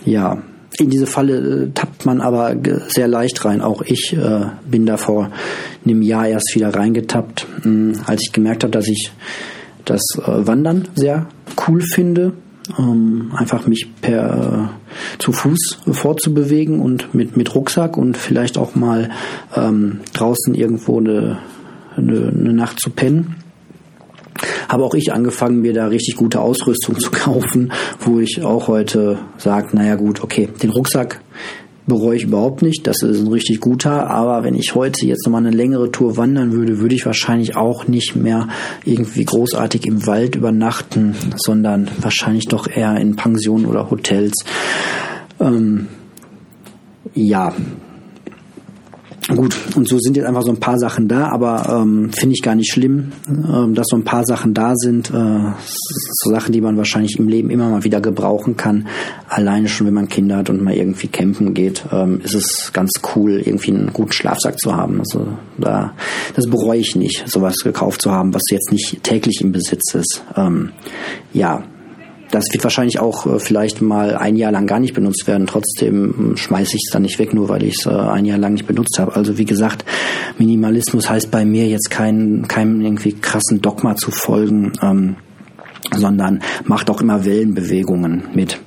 Ja, in diese Falle äh, tappt man aber sehr leicht rein. Auch ich äh, bin da vor einem Jahr erst wieder reingetappt, mh, hm, als ich gemerkt habe, dass ich das äh, Wandern sehr cool finde. Ähm, einfach mich per äh, zu Fuß fortzubewegen und mit, mit Rucksack und vielleicht auch mal ähm, draußen irgendwo eine, eine, eine Nacht zu pennen habe auch ich angefangen, mir da richtig gute Ausrüstung zu kaufen, wo ich auch heute sage, naja gut, okay, den Rucksack bereue ich überhaupt nicht. Das ist ein richtig guter. Aber wenn ich heute jetzt nochmal eine längere Tour wandern würde, würde ich wahrscheinlich auch nicht mehr irgendwie großartig im Wald übernachten, sondern wahrscheinlich doch eher in Pensionen oder Hotels. Ähm, ja, Gut, und so sind jetzt einfach so ein paar Sachen da, aber ähm, finde ich gar nicht schlimm, ähm, dass so ein paar Sachen da sind. Äh, so Sachen, die man wahrscheinlich im Leben immer mal wieder gebrauchen kann. Alleine schon, wenn man Kinder hat und mal irgendwie campen geht, ähm, ist es ganz cool, irgendwie einen guten Schlafsack zu haben. Also da, das bereue ich nicht, sowas gekauft zu haben, was jetzt nicht täglich im Besitz ist. Ähm, ja, das wird wahrscheinlich auch äh, vielleicht mal ein Jahr lang gar nicht benutzt werden. Trotzdem hm, schmeiße ich es dann nicht weg, nur weil ich es äh, ein Jahr lang nicht benutzt habe. Also wie gesagt, Minimalismus heißt bei mir jetzt kein, keinem irgendwie krassen Dogma zu folgen, ähm, sondern macht auch immer Wellenbewegungen mit.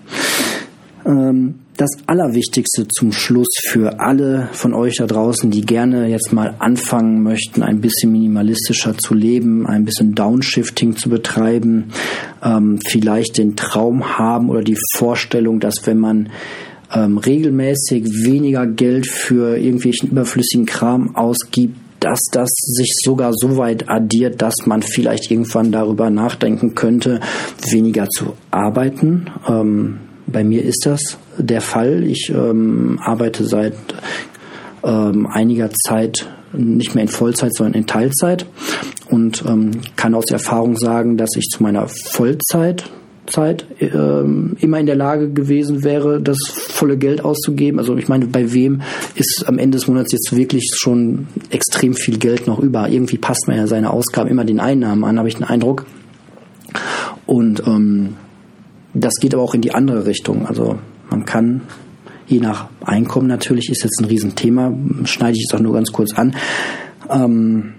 Ähm, das Allerwichtigste zum Schluss für alle von euch da draußen, die gerne jetzt mal anfangen möchten, ein bisschen minimalistischer zu leben, ein bisschen Downshifting zu betreiben, ähm, vielleicht den Traum haben oder die Vorstellung, dass wenn man ähm, regelmäßig weniger Geld für irgendwelchen überflüssigen Kram ausgibt, dass das sich sogar so weit addiert, dass man vielleicht irgendwann darüber nachdenken könnte, weniger zu arbeiten. Ähm, bei mir ist das der Fall. Ich ähm, arbeite seit ähm, einiger Zeit nicht mehr in Vollzeit, sondern in Teilzeit und ähm, kann aus Erfahrung sagen, dass ich zu meiner Vollzeit Zeit ähm, immer in der Lage gewesen wäre, das volle Geld auszugeben. Also ich meine, bei wem ist am Ende des Monats jetzt wirklich schon extrem viel Geld noch über? Irgendwie passt man ja seine Ausgaben immer den Einnahmen an, habe ich den Eindruck. Und ähm, das geht aber auch in die andere Richtung. Also man kann je nach Einkommen natürlich, ist jetzt ein Riesenthema, schneide ich es auch nur ganz kurz an. Ähm,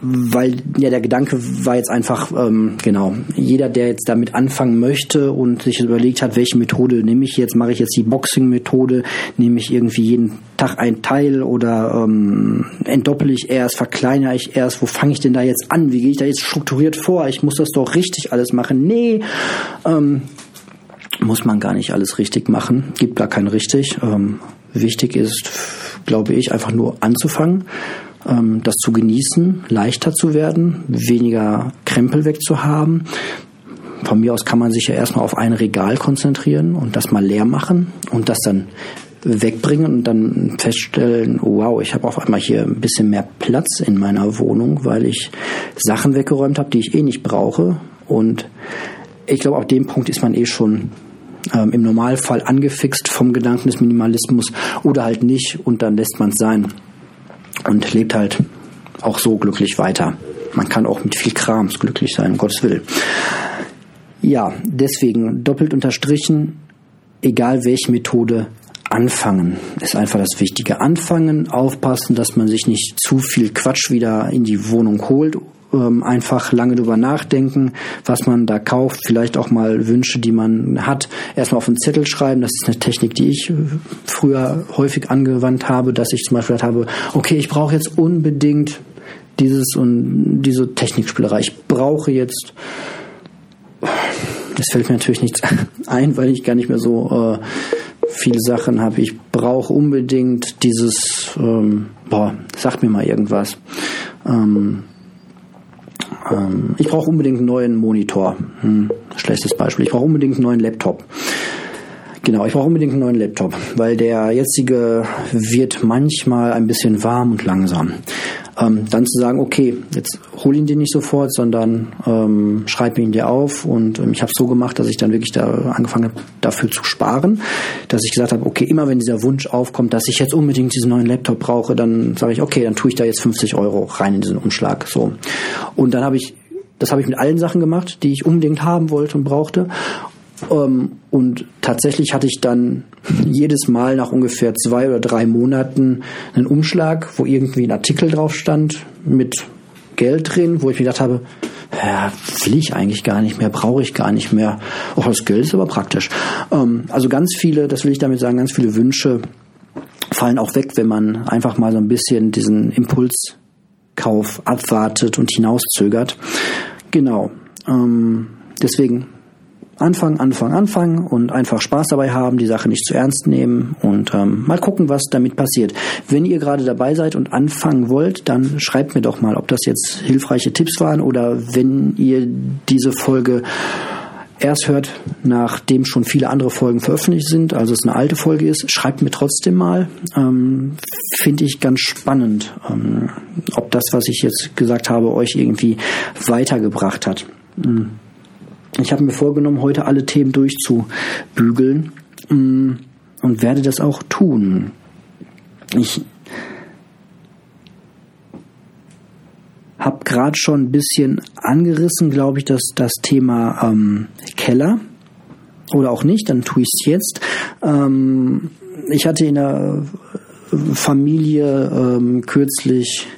weil ja der Gedanke war jetzt einfach, ähm, genau, jeder, der jetzt damit anfangen möchte und sich überlegt hat, welche Methode nehme ich jetzt, mache ich jetzt die Boxing-Methode, nehme ich irgendwie jeden Tag ein Teil oder ähm, entdoppel ich erst, verkleinere ich erst, wo fange ich denn da jetzt an, wie gehe ich da jetzt strukturiert vor, ich muss das doch richtig alles machen. Nee, ähm, muss man gar nicht alles richtig machen, gibt gar kein richtig. Ähm, wichtig ist, glaube ich, einfach nur anzufangen ähm, das zu genießen, leichter zu werden, weniger Krempel wegzuhaben. Von mir aus kann man sich ja erstmal auf ein Regal konzentrieren und das mal leer machen und das dann wegbringen und dann feststellen, wow, ich habe auf einmal hier ein bisschen mehr Platz in meiner Wohnung, weil ich Sachen weggeräumt habe, die ich eh nicht brauche. Und ich glaube, auf dem Punkt ist man eh schon ähm, im Normalfall angefixt vom Gedanken des Minimalismus oder halt nicht und dann lässt man es sein und lebt halt auch so glücklich weiter. Man kann auch mit viel Krams glücklich sein, um Gottes Willen. Ja, deswegen doppelt unterstrichen, egal welche Methode, anfangen ist einfach das Wichtige. Anfangen, aufpassen, dass man sich nicht zu viel Quatsch wieder in die Wohnung holt ähm, einfach lange drüber nachdenken, was man da kauft, vielleicht auch mal Wünsche, die man hat, erstmal auf einen Zettel schreiben. Das ist eine Technik, die ich äh, früher häufig angewandt habe, dass ich zum Beispiel habe, okay, ich brauche jetzt unbedingt dieses und diese Technikspielerei. Ich brauche jetzt es fällt mir natürlich nichts ein, weil ich gar nicht mehr so äh, viele Sachen habe. Ich brauche unbedingt dieses, ähm, boah, sag mir mal irgendwas. Ähm, ähm, ich brauche unbedingt einen neuen Monitor. Hm, schlechtes Beispiel. Ich brauche unbedingt einen neuen Laptop. Genau, ich brauche unbedingt einen neuen Laptop, weil der jetzige wird manchmal ein bisschen warm und langsam. Ähm, dann zu sagen, okay, jetzt hol ihn dir nicht sofort, sondern ähm, schreib ihn dir auf. Und ähm, ich habe so gemacht, dass ich dann wirklich da angefangen habe, dafür zu sparen, dass ich gesagt habe, okay, immer wenn dieser Wunsch aufkommt, dass ich jetzt unbedingt diesen neuen Laptop brauche, dann sage ich, okay, dann tue ich da jetzt 50 Euro rein in diesen Umschlag. So. Und dann habe ich, das habe ich mit allen Sachen gemacht, die ich unbedingt haben wollte und brauchte. Ähm, und tatsächlich hatte ich dann jedes Mal nach ungefähr zwei oder drei Monaten einen Umschlag, wo irgendwie ein Artikel drauf stand mit Geld drin, wo ich mir gedacht habe, ja, will ich eigentlich gar nicht mehr, brauche ich gar nicht mehr. Oh, das Geld ist aber praktisch. Ähm, also ganz viele, das will ich damit sagen, ganz viele Wünsche fallen auch weg, wenn man einfach mal so ein bisschen diesen Impulskauf abwartet und hinauszögert. Genau. Ähm, deswegen Anfang, Anfang, Anfang und einfach Spaß dabei haben, die Sache nicht zu ernst nehmen und ähm, mal gucken, was damit passiert. Wenn ihr gerade dabei seid und anfangen wollt, dann schreibt mir doch mal, ob das jetzt hilfreiche Tipps waren oder wenn ihr diese Folge erst hört, nachdem schon viele andere Folgen veröffentlicht sind, also es eine alte Folge ist, schreibt mir trotzdem mal. Ähm, Finde ich ganz spannend, ähm, ob das, was ich jetzt gesagt habe, euch irgendwie weitergebracht hat. Mhm. Ich habe mir vorgenommen, heute alle Themen durchzubügeln mm, und werde das auch tun. Ich habe gerade schon ein bisschen angerissen, glaube ich, dass das Thema ähm, Keller oder auch nicht, dann tue ich es jetzt. Ähm, ich hatte in der Familie ähm, kürzlich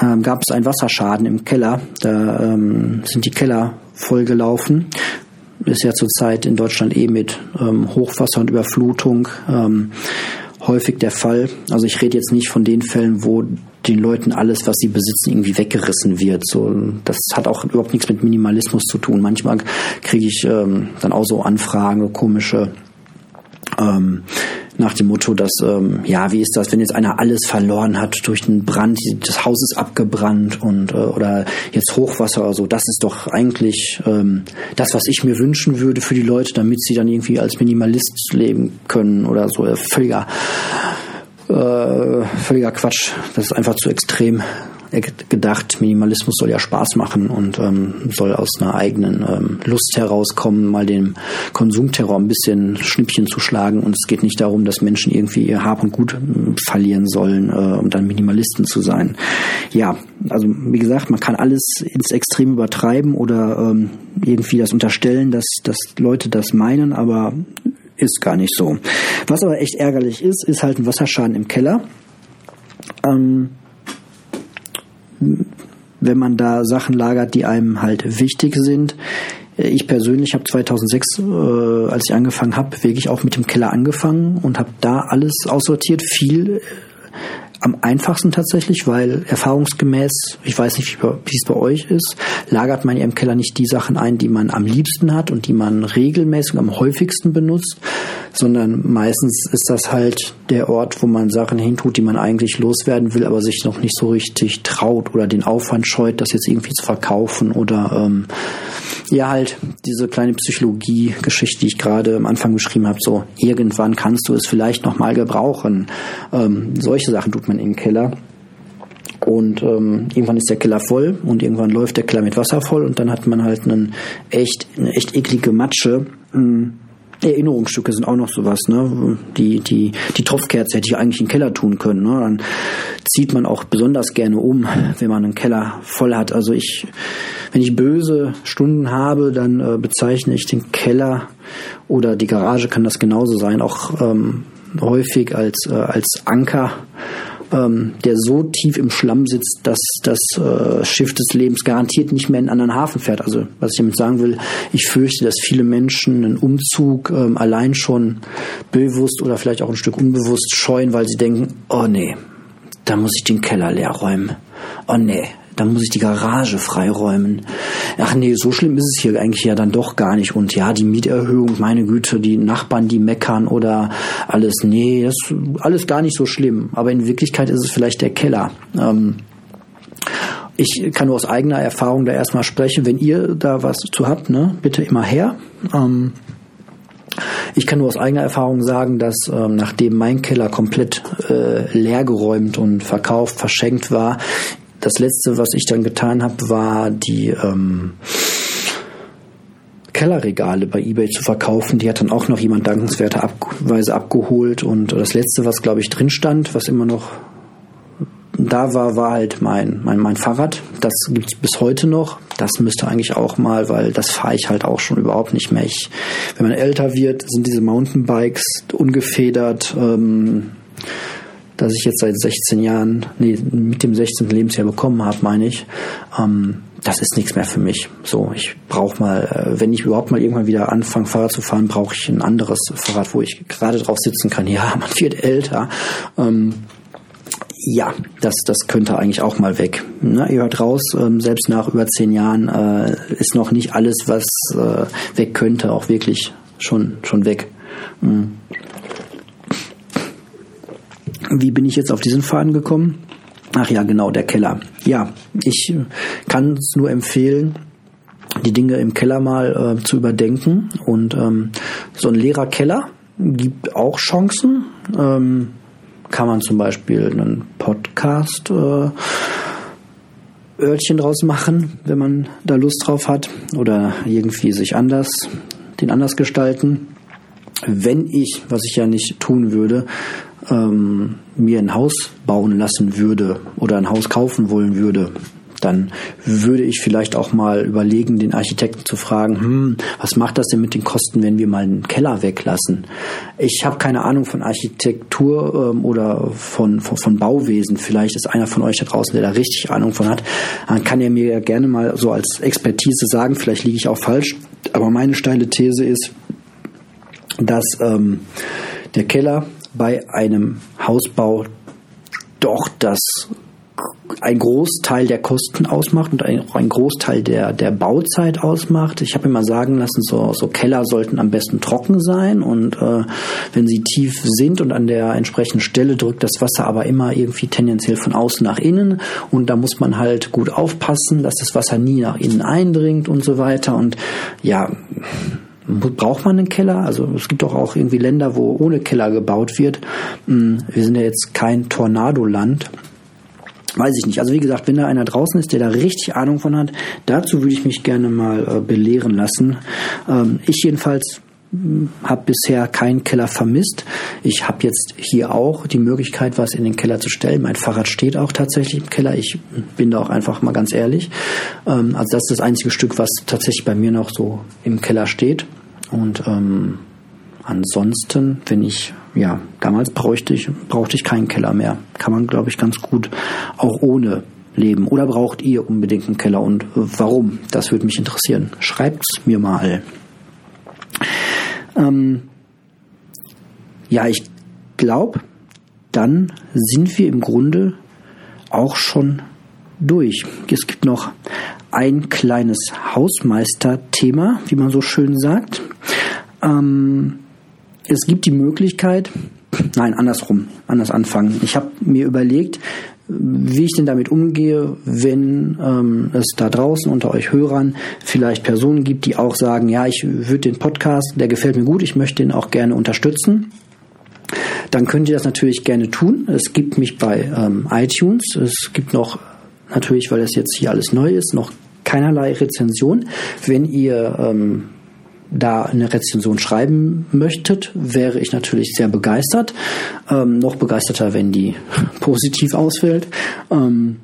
ähm, gab es einen Wasserschaden im Keller. Da ähm, sind die Keller vollgelaufen. Ist ja zurzeit in Deutschland eh mit ähm, Hochwasser und Überflutung ähm, häufig der Fall. Also ich rede jetzt nicht von den Fällen, wo den Leuten alles, was sie besitzen, irgendwie weggerissen wird. So, das hat auch überhaupt nichts mit Minimalismus zu tun. Manchmal kriege ich ähm, dann auch so Anfragen, komische ähm, nach dem Motto, dass, ähm, ja, wie ist das, wenn jetzt einer alles verloren hat durch den Brand, das Haus ist abgebrannt und äh, oder jetzt Hochwasser oder so, das ist doch eigentlich ähm, das, was ich mir wünschen würde für die Leute, damit sie dann irgendwie als Minimalist leben können oder so. Äh, völliger, äh, völliger Quatsch. Das ist einfach zu extrem gedacht, Minimalismus soll ja Spaß machen und ähm, soll aus einer eigenen ähm, Lust herauskommen, mal dem Konsumterror ein bisschen Schnippchen zu schlagen. Und es geht nicht darum, dass Menschen irgendwie ihr Hab und Gut ähm, verlieren sollen, äh, um dann Minimalisten zu sein. Ja, also wie gesagt, man kann alles ins Extrem übertreiben oder ähm, irgendwie das unterstellen, dass, dass Leute das meinen, aber ist gar nicht so. Was aber echt ärgerlich ist, ist halt ein Wasserschaden im Keller. Ähm, wenn man da Sachen lagert, die einem halt wichtig sind. Ich persönlich habe 2006, äh, als ich angefangen habe, wirklich auch mit dem Keller angefangen und habe da alles aussortiert, viel am einfachsten tatsächlich, weil erfahrungsgemäß, ich weiß nicht, wie es bei euch ist, lagert man ja im Keller nicht die Sachen ein, die man am liebsten hat und die man regelmäßig am häufigsten benutzt, sondern meistens ist das halt der Ort, wo man Sachen hintut, die man eigentlich loswerden will, aber sich noch nicht so richtig traut oder den Aufwand scheut, das jetzt irgendwie zu verkaufen oder ähm, ja halt diese kleine Psychologie-Geschichte, die ich gerade am Anfang beschrieben habe, so irgendwann kannst du es vielleicht noch mal gebrauchen. Ähm, solche Sachen tut man im Keller. Und ähm, irgendwann ist der Keller voll und irgendwann läuft der Keller mit Wasser voll und dann hat man halt einen echt, eine echt eklige Matsche. Mhm Erinnerungsstücke sind auch noch sowas, ne? Die, die, die Tropfkerze hätte ich eigentlich in den Keller tun können. Ne? Dann zieht man auch besonders gerne um, wenn man einen Keller voll hat. Also ich, wenn ich böse Stunden habe, dann äh, bezeichne ich den Keller oder die Garage kann das genauso sein, auch ähm, häufig als, äh, als Anker ähm, der so tief im Schlamm sitzt, dass das äh, Schiff des Lebens garantiert nicht mehr in einen anderen Hafen fährt. Also was ich damit sagen will, ich fürchte, dass viele Menschen einen Umzug ähm, allein schon bewusst oder vielleicht auch ein Stück unbewusst scheuen, weil sie denken, oh nee, da muss ich den Keller leer räumen. Oh nee, dann muss ich die Garage freiräumen. Ach nee, so schlimm ist es hier eigentlich ja dann doch gar nicht. Und ja, die Mieterhöhung, meine Güte, die Nachbarn, die meckern oder alles, nee, das ist alles gar nicht so schlimm. Aber in Wirklichkeit ist es vielleicht der Keller. Ähm, ich kann nur aus eigener Erfahrung da erstmal sprechen. Wenn ihr da was zu habt, ne, bitte immer her. Ähm, ich kann nur aus eigener Erfahrung sagen, dass ähm, nachdem mein Keller komplett äh, leergeräumt und verkauft, verschenkt war, das letzte, was ich dann getan habe, war die ähm, Kellerregale bei eBay zu verkaufen. Die hat dann auch noch jemand dankenswerterweise abgeholt. Und das letzte, was glaube ich drin stand, was immer noch da war, war halt mein, mein, mein Fahrrad. Das gibt's bis heute noch. Das müsste eigentlich auch mal, weil das fahre ich halt auch schon überhaupt nicht mehr. Ich, wenn man älter wird, sind diese Mountainbikes ungefedert. Ähm, dass ich jetzt seit 16 Jahren, nee, mit dem 16. Lebensjahr bekommen habe, meine ich, ähm, das ist nichts mehr für mich. So, ich brauche mal, äh, wenn ich überhaupt mal irgendwann wieder anfange, Fahrrad zu fahren, brauche ich ein anderes Fahrrad, wo ich gerade drauf sitzen kann. Ja, man wird älter. Ähm, ja, das, das könnte eigentlich auch mal weg. Na, ihr hört raus, ähm, selbst nach über zehn Jahren äh, ist noch nicht alles, was äh, weg könnte, auch wirklich schon, schon weg. Mhm. Wie bin ich jetzt auf diesen Faden gekommen? Ach ja, genau, der Keller. Ja, ich kann es nur empfehlen, die Dinge im Keller mal äh, zu überdenken. Und ähm, so ein leerer Keller gibt auch Chancen. Ähm, kann man zum Beispiel einen Podcast äh, Örtchen draus machen, wenn man da Lust drauf hat oder irgendwie sich anders, den anders gestalten. Wenn ich, was ich ja nicht tun würde, ähm, mir ein Haus bauen lassen würde oder ein Haus kaufen wollen würde, dann würde ich vielleicht auch mal überlegen, den Architekten zu fragen, hm, was macht das denn mit den Kosten, wenn wir mal einen Keller weglassen? Ich habe keine Ahnung von Architektur ähm, oder von, von, von, Bauwesen. Vielleicht ist einer von euch da draußen, der da richtig Ahnung von hat. Dann kann er mir gerne mal so als Expertise sagen, vielleicht liege ich auch falsch. Aber meine steile These ist, dass ähm, der Keller bei einem Hausbau doch das ein Großteil der Kosten ausmacht und auch ein Großteil der, der Bauzeit ausmacht. Ich habe mal sagen lassen, so, so Keller sollten am besten trocken sein und äh, wenn sie tief sind und an der entsprechenden Stelle drückt das Wasser aber immer irgendwie tendenziell von außen nach innen und da muss man halt gut aufpassen, dass das Wasser nie nach innen eindringt und so weiter und ja, braucht man einen Keller? Also es gibt doch auch irgendwie Länder, wo ohne Keller gebaut wird. Hm, wir sind ja jetzt kein Tornadoland. Weiß ich nicht. Also wie gesagt, wenn da einer draußen ist, der da richtig Ahnung von hat, dazu würde ich mich gerne mal äh, belehren lassen. Ähm, ich jedenfalls hm, habe bisher keinen Keller vermisst. Ich habe jetzt hier auch die Möglichkeit, was in den Keller zu stellen. Mein Fahrrad steht auch tatsächlich im Keller. Ich bin da auch einfach mal ganz ehrlich. Ähm, also das ist das einzige Stück, was tatsächlich bei mir noch so im Keller steht. Und ähm, ansonsten, wenn ich, ja, damals brauchte ich, brauchte ich keinen Keller mehr. Kann man, glaube ich, ganz gut auch ohne leben. Oder braucht ihr unbedingt einen Keller und warum? Das würde mich interessieren. Schreibt's mir mal. Ähm, ja, ich glaube, dann sind wir im Grunde auch schon durch. Es gibt noch ein kleines Hausmeister-Thema, wie man so schön sagt. Ähm, es gibt die Möglichkeit, nein, andersrum, anders anfangen. Ich habe mir überlegt, wie ich denn damit umgehe, wenn ähm, es da draußen unter euch Hörern vielleicht Personen gibt, die auch sagen, ja, ich würde den Podcast, der gefällt mir gut, ich möchte ihn auch gerne unterstützen. Dann könnt ihr das natürlich gerne tun. Es gibt mich bei ähm, iTunes. Es gibt noch natürlich, weil das jetzt hier alles neu ist, noch keinerlei Rezension. Wenn ihr ähm, da eine Rezension schreiben möchtet, wäre ich natürlich sehr begeistert. Ähm, noch begeisterter, wenn die positiv ausfällt. Ähm,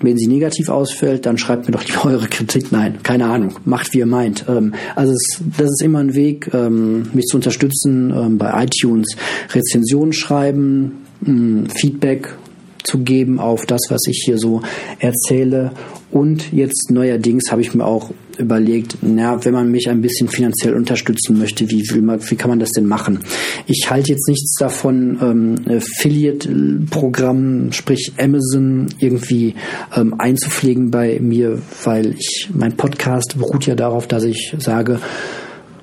wenn sie negativ ausfällt, dann schreibt mir doch lieber eure Kritik. Nein, keine Ahnung. Macht wie ihr meint. Ähm, also es, das ist immer ein Weg, ähm, mich zu unterstützen. Ähm, bei iTunes Rezensionen schreiben, Feedback zu geben auf das, was ich hier so erzähle. Und jetzt neuerdings habe ich mir auch überlegt, na, wenn man mich ein bisschen finanziell unterstützen möchte, wie, wie, wie kann man das denn machen? Ich halte jetzt nichts davon, ähm, Affiliate-Programm, sprich Amazon, irgendwie ähm, einzupflegen bei mir, weil ich, mein Podcast beruht ja darauf, dass ich sage,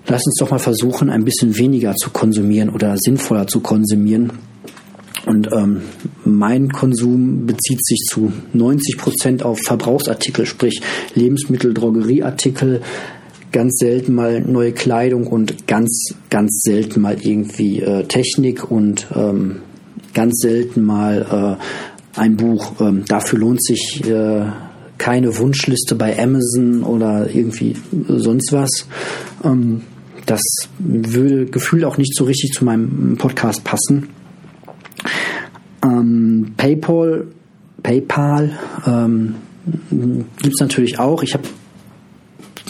lass uns doch mal versuchen, ein bisschen weniger zu konsumieren oder sinnvoller zu konsumieren und ähm, mein Konsum bezieht sich zu 90 Prozent auf Verbrauchsartikel, sprich Lebensmittel, Drogerieartikel, ganz selten mal neue Kleidung und ganz, ganz selten mal irgendwie äh, Technik und ähm, ganz selten mal äh, ein Buch. Ähm, dafür lohnt sich äh, keine Wunschliste bei Amazon oder irgendwie sonst was. Ähm, das würde gefühlt auch nicht so richtig zu meinem Podcast passen. Ähm, PayPal PayPal ähm, gibt es natürlich auch. Ich habe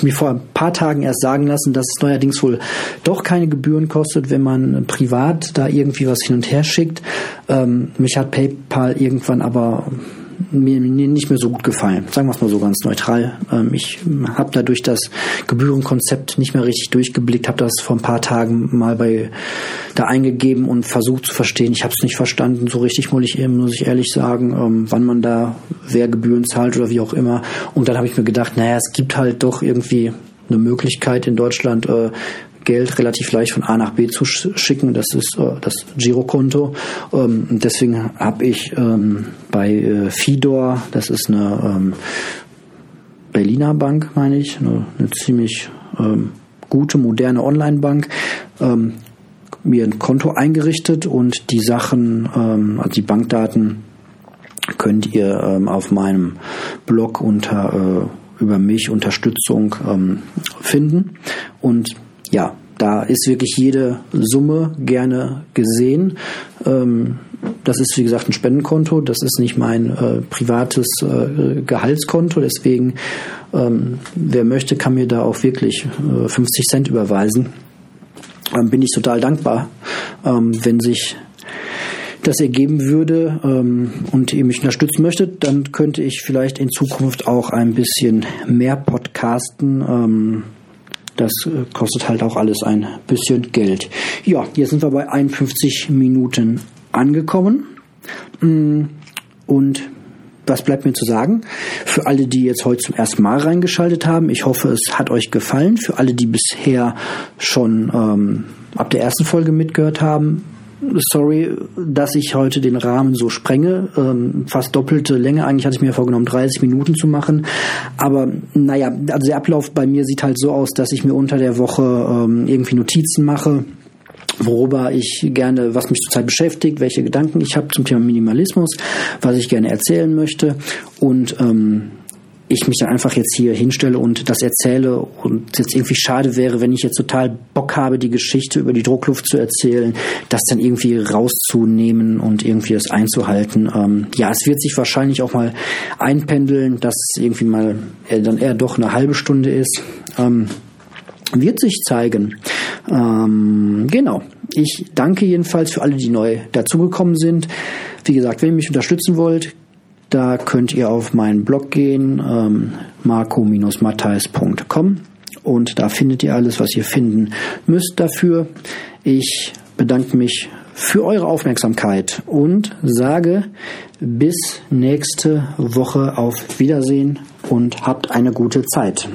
mir vor ein paar Tagen erst sagen lassen, dass es neuerdings wohl doch keine Gebühren kostet, wenn man privat da irgendwie was hin und her schickt. Ähm, mich hat PayPal irgendwann aber mir nicht mehr so gut gefallen. Sagen wir es mal so ganz neutral. Ähm, ich habe dadurch das Gebührenkonzept nicht mehr richtig durchgeblickt, habe das vor ein paar Tagen mal bei da eingegeben und versucht zu verstehen. Ich habe es nicht verstanden, so richtig muss ich, muss ich ehrlich sagen, ähm, wann man da wer Gebühren zahlt oder wie auch immer. Und dann habe ich mir gedacht, naja, es gibt halt doch irgendwie eine Möglichkeit in Deutschland, äh, Geld relativ leicht von A nach B zu schicken. Das ist äh, das Girokonto. Ähm, deswegen habe ich ähm, bei äh, Fidor, das ist eine ähm, Berliner Bank, meine ich, eine, eine ziemlich ähm, gute, moderne Online-Bank, ähm, mir ein Konto eingerichtet und die Sachen, ähm, also die Bankdaten könnt ihr auf meinem Blog unter äh, über mich Unterstützung finden und ja, da ist wirklich jede Summe gerne gesehen. Ähm, das ist wie gesagt ein Spendenkonto, das ist nicht mein äh, privates äh, Gehaltskonto, deswegen ähm, wer möchte, kann mir da auch wirklich äh, 50 Cent überweisen. Ähm, bin ich total dankbar, ähm, wenn sich das ergeben würde ähm, und ihr mich unterstützen möchtet, dann könnte ich vielleicht in Zukunft auch ein bisschen mehr podcasten. Das äh, kostet halt auch alles ein bisschen Geld. Ja, jetzt sind wir bei 51 Minuten angekommen. Mm, und was bleibt mir zu sagen? Für alle, die jetzt heute zum ersten Mal reingeschaltet haben, ich hoffe, es hat euch gefallen. Für alle, die bisher schon ähm, ab der ersten Folge mitgehört haben, sorry, dass ich heute den Rahmen so sprenge. Ähm, fast doppelte Länge. Eigentlich hatte ich mir vorgenommen, 30 Minuten zu machen. Aber naja, also der Ablauf bei mir sieht halt so aus, dass ich mir unter der Woche ähm, irgendwie Notizen mache worüber ich gerne, was mich zurzeit beschäftigt, welche Gedanken ich habe zum Thema Minimalismus, was ich gerne erzählen möchte und ähm, ich mich dann einfach jetzt hier hinstelle und das erzähle und jetzt irgendwie schade wäre, wenn ich jetzt total Bock habe, die Geschichte über die Druckluft zu erzählen, das dann irgendwie rauszunehmen und irgendwie das einzuhalten. Ähm, ja, es wird sich wahrscheinlich auch mal einpendeln, dass irgendwie mal eher, dann eher doch eine halbe Stunde ist. Ähm, wird sich zeigen. Ähm, genau. Ich danke jedenfalls für alle, die neu dazugekommen sind. Wie gesagt, wenn ihr mich unterstützen wollt, da könnt ihr auf meinen Blog gehen, ähm, marco-matthais.com und da findet ihr alles, was ihr finden müsst dafür. Ich bedanke mich für eure Aufmerksamkeit und sage bis nächste Woche auf Wiedersehen und habt eine gute Zeit.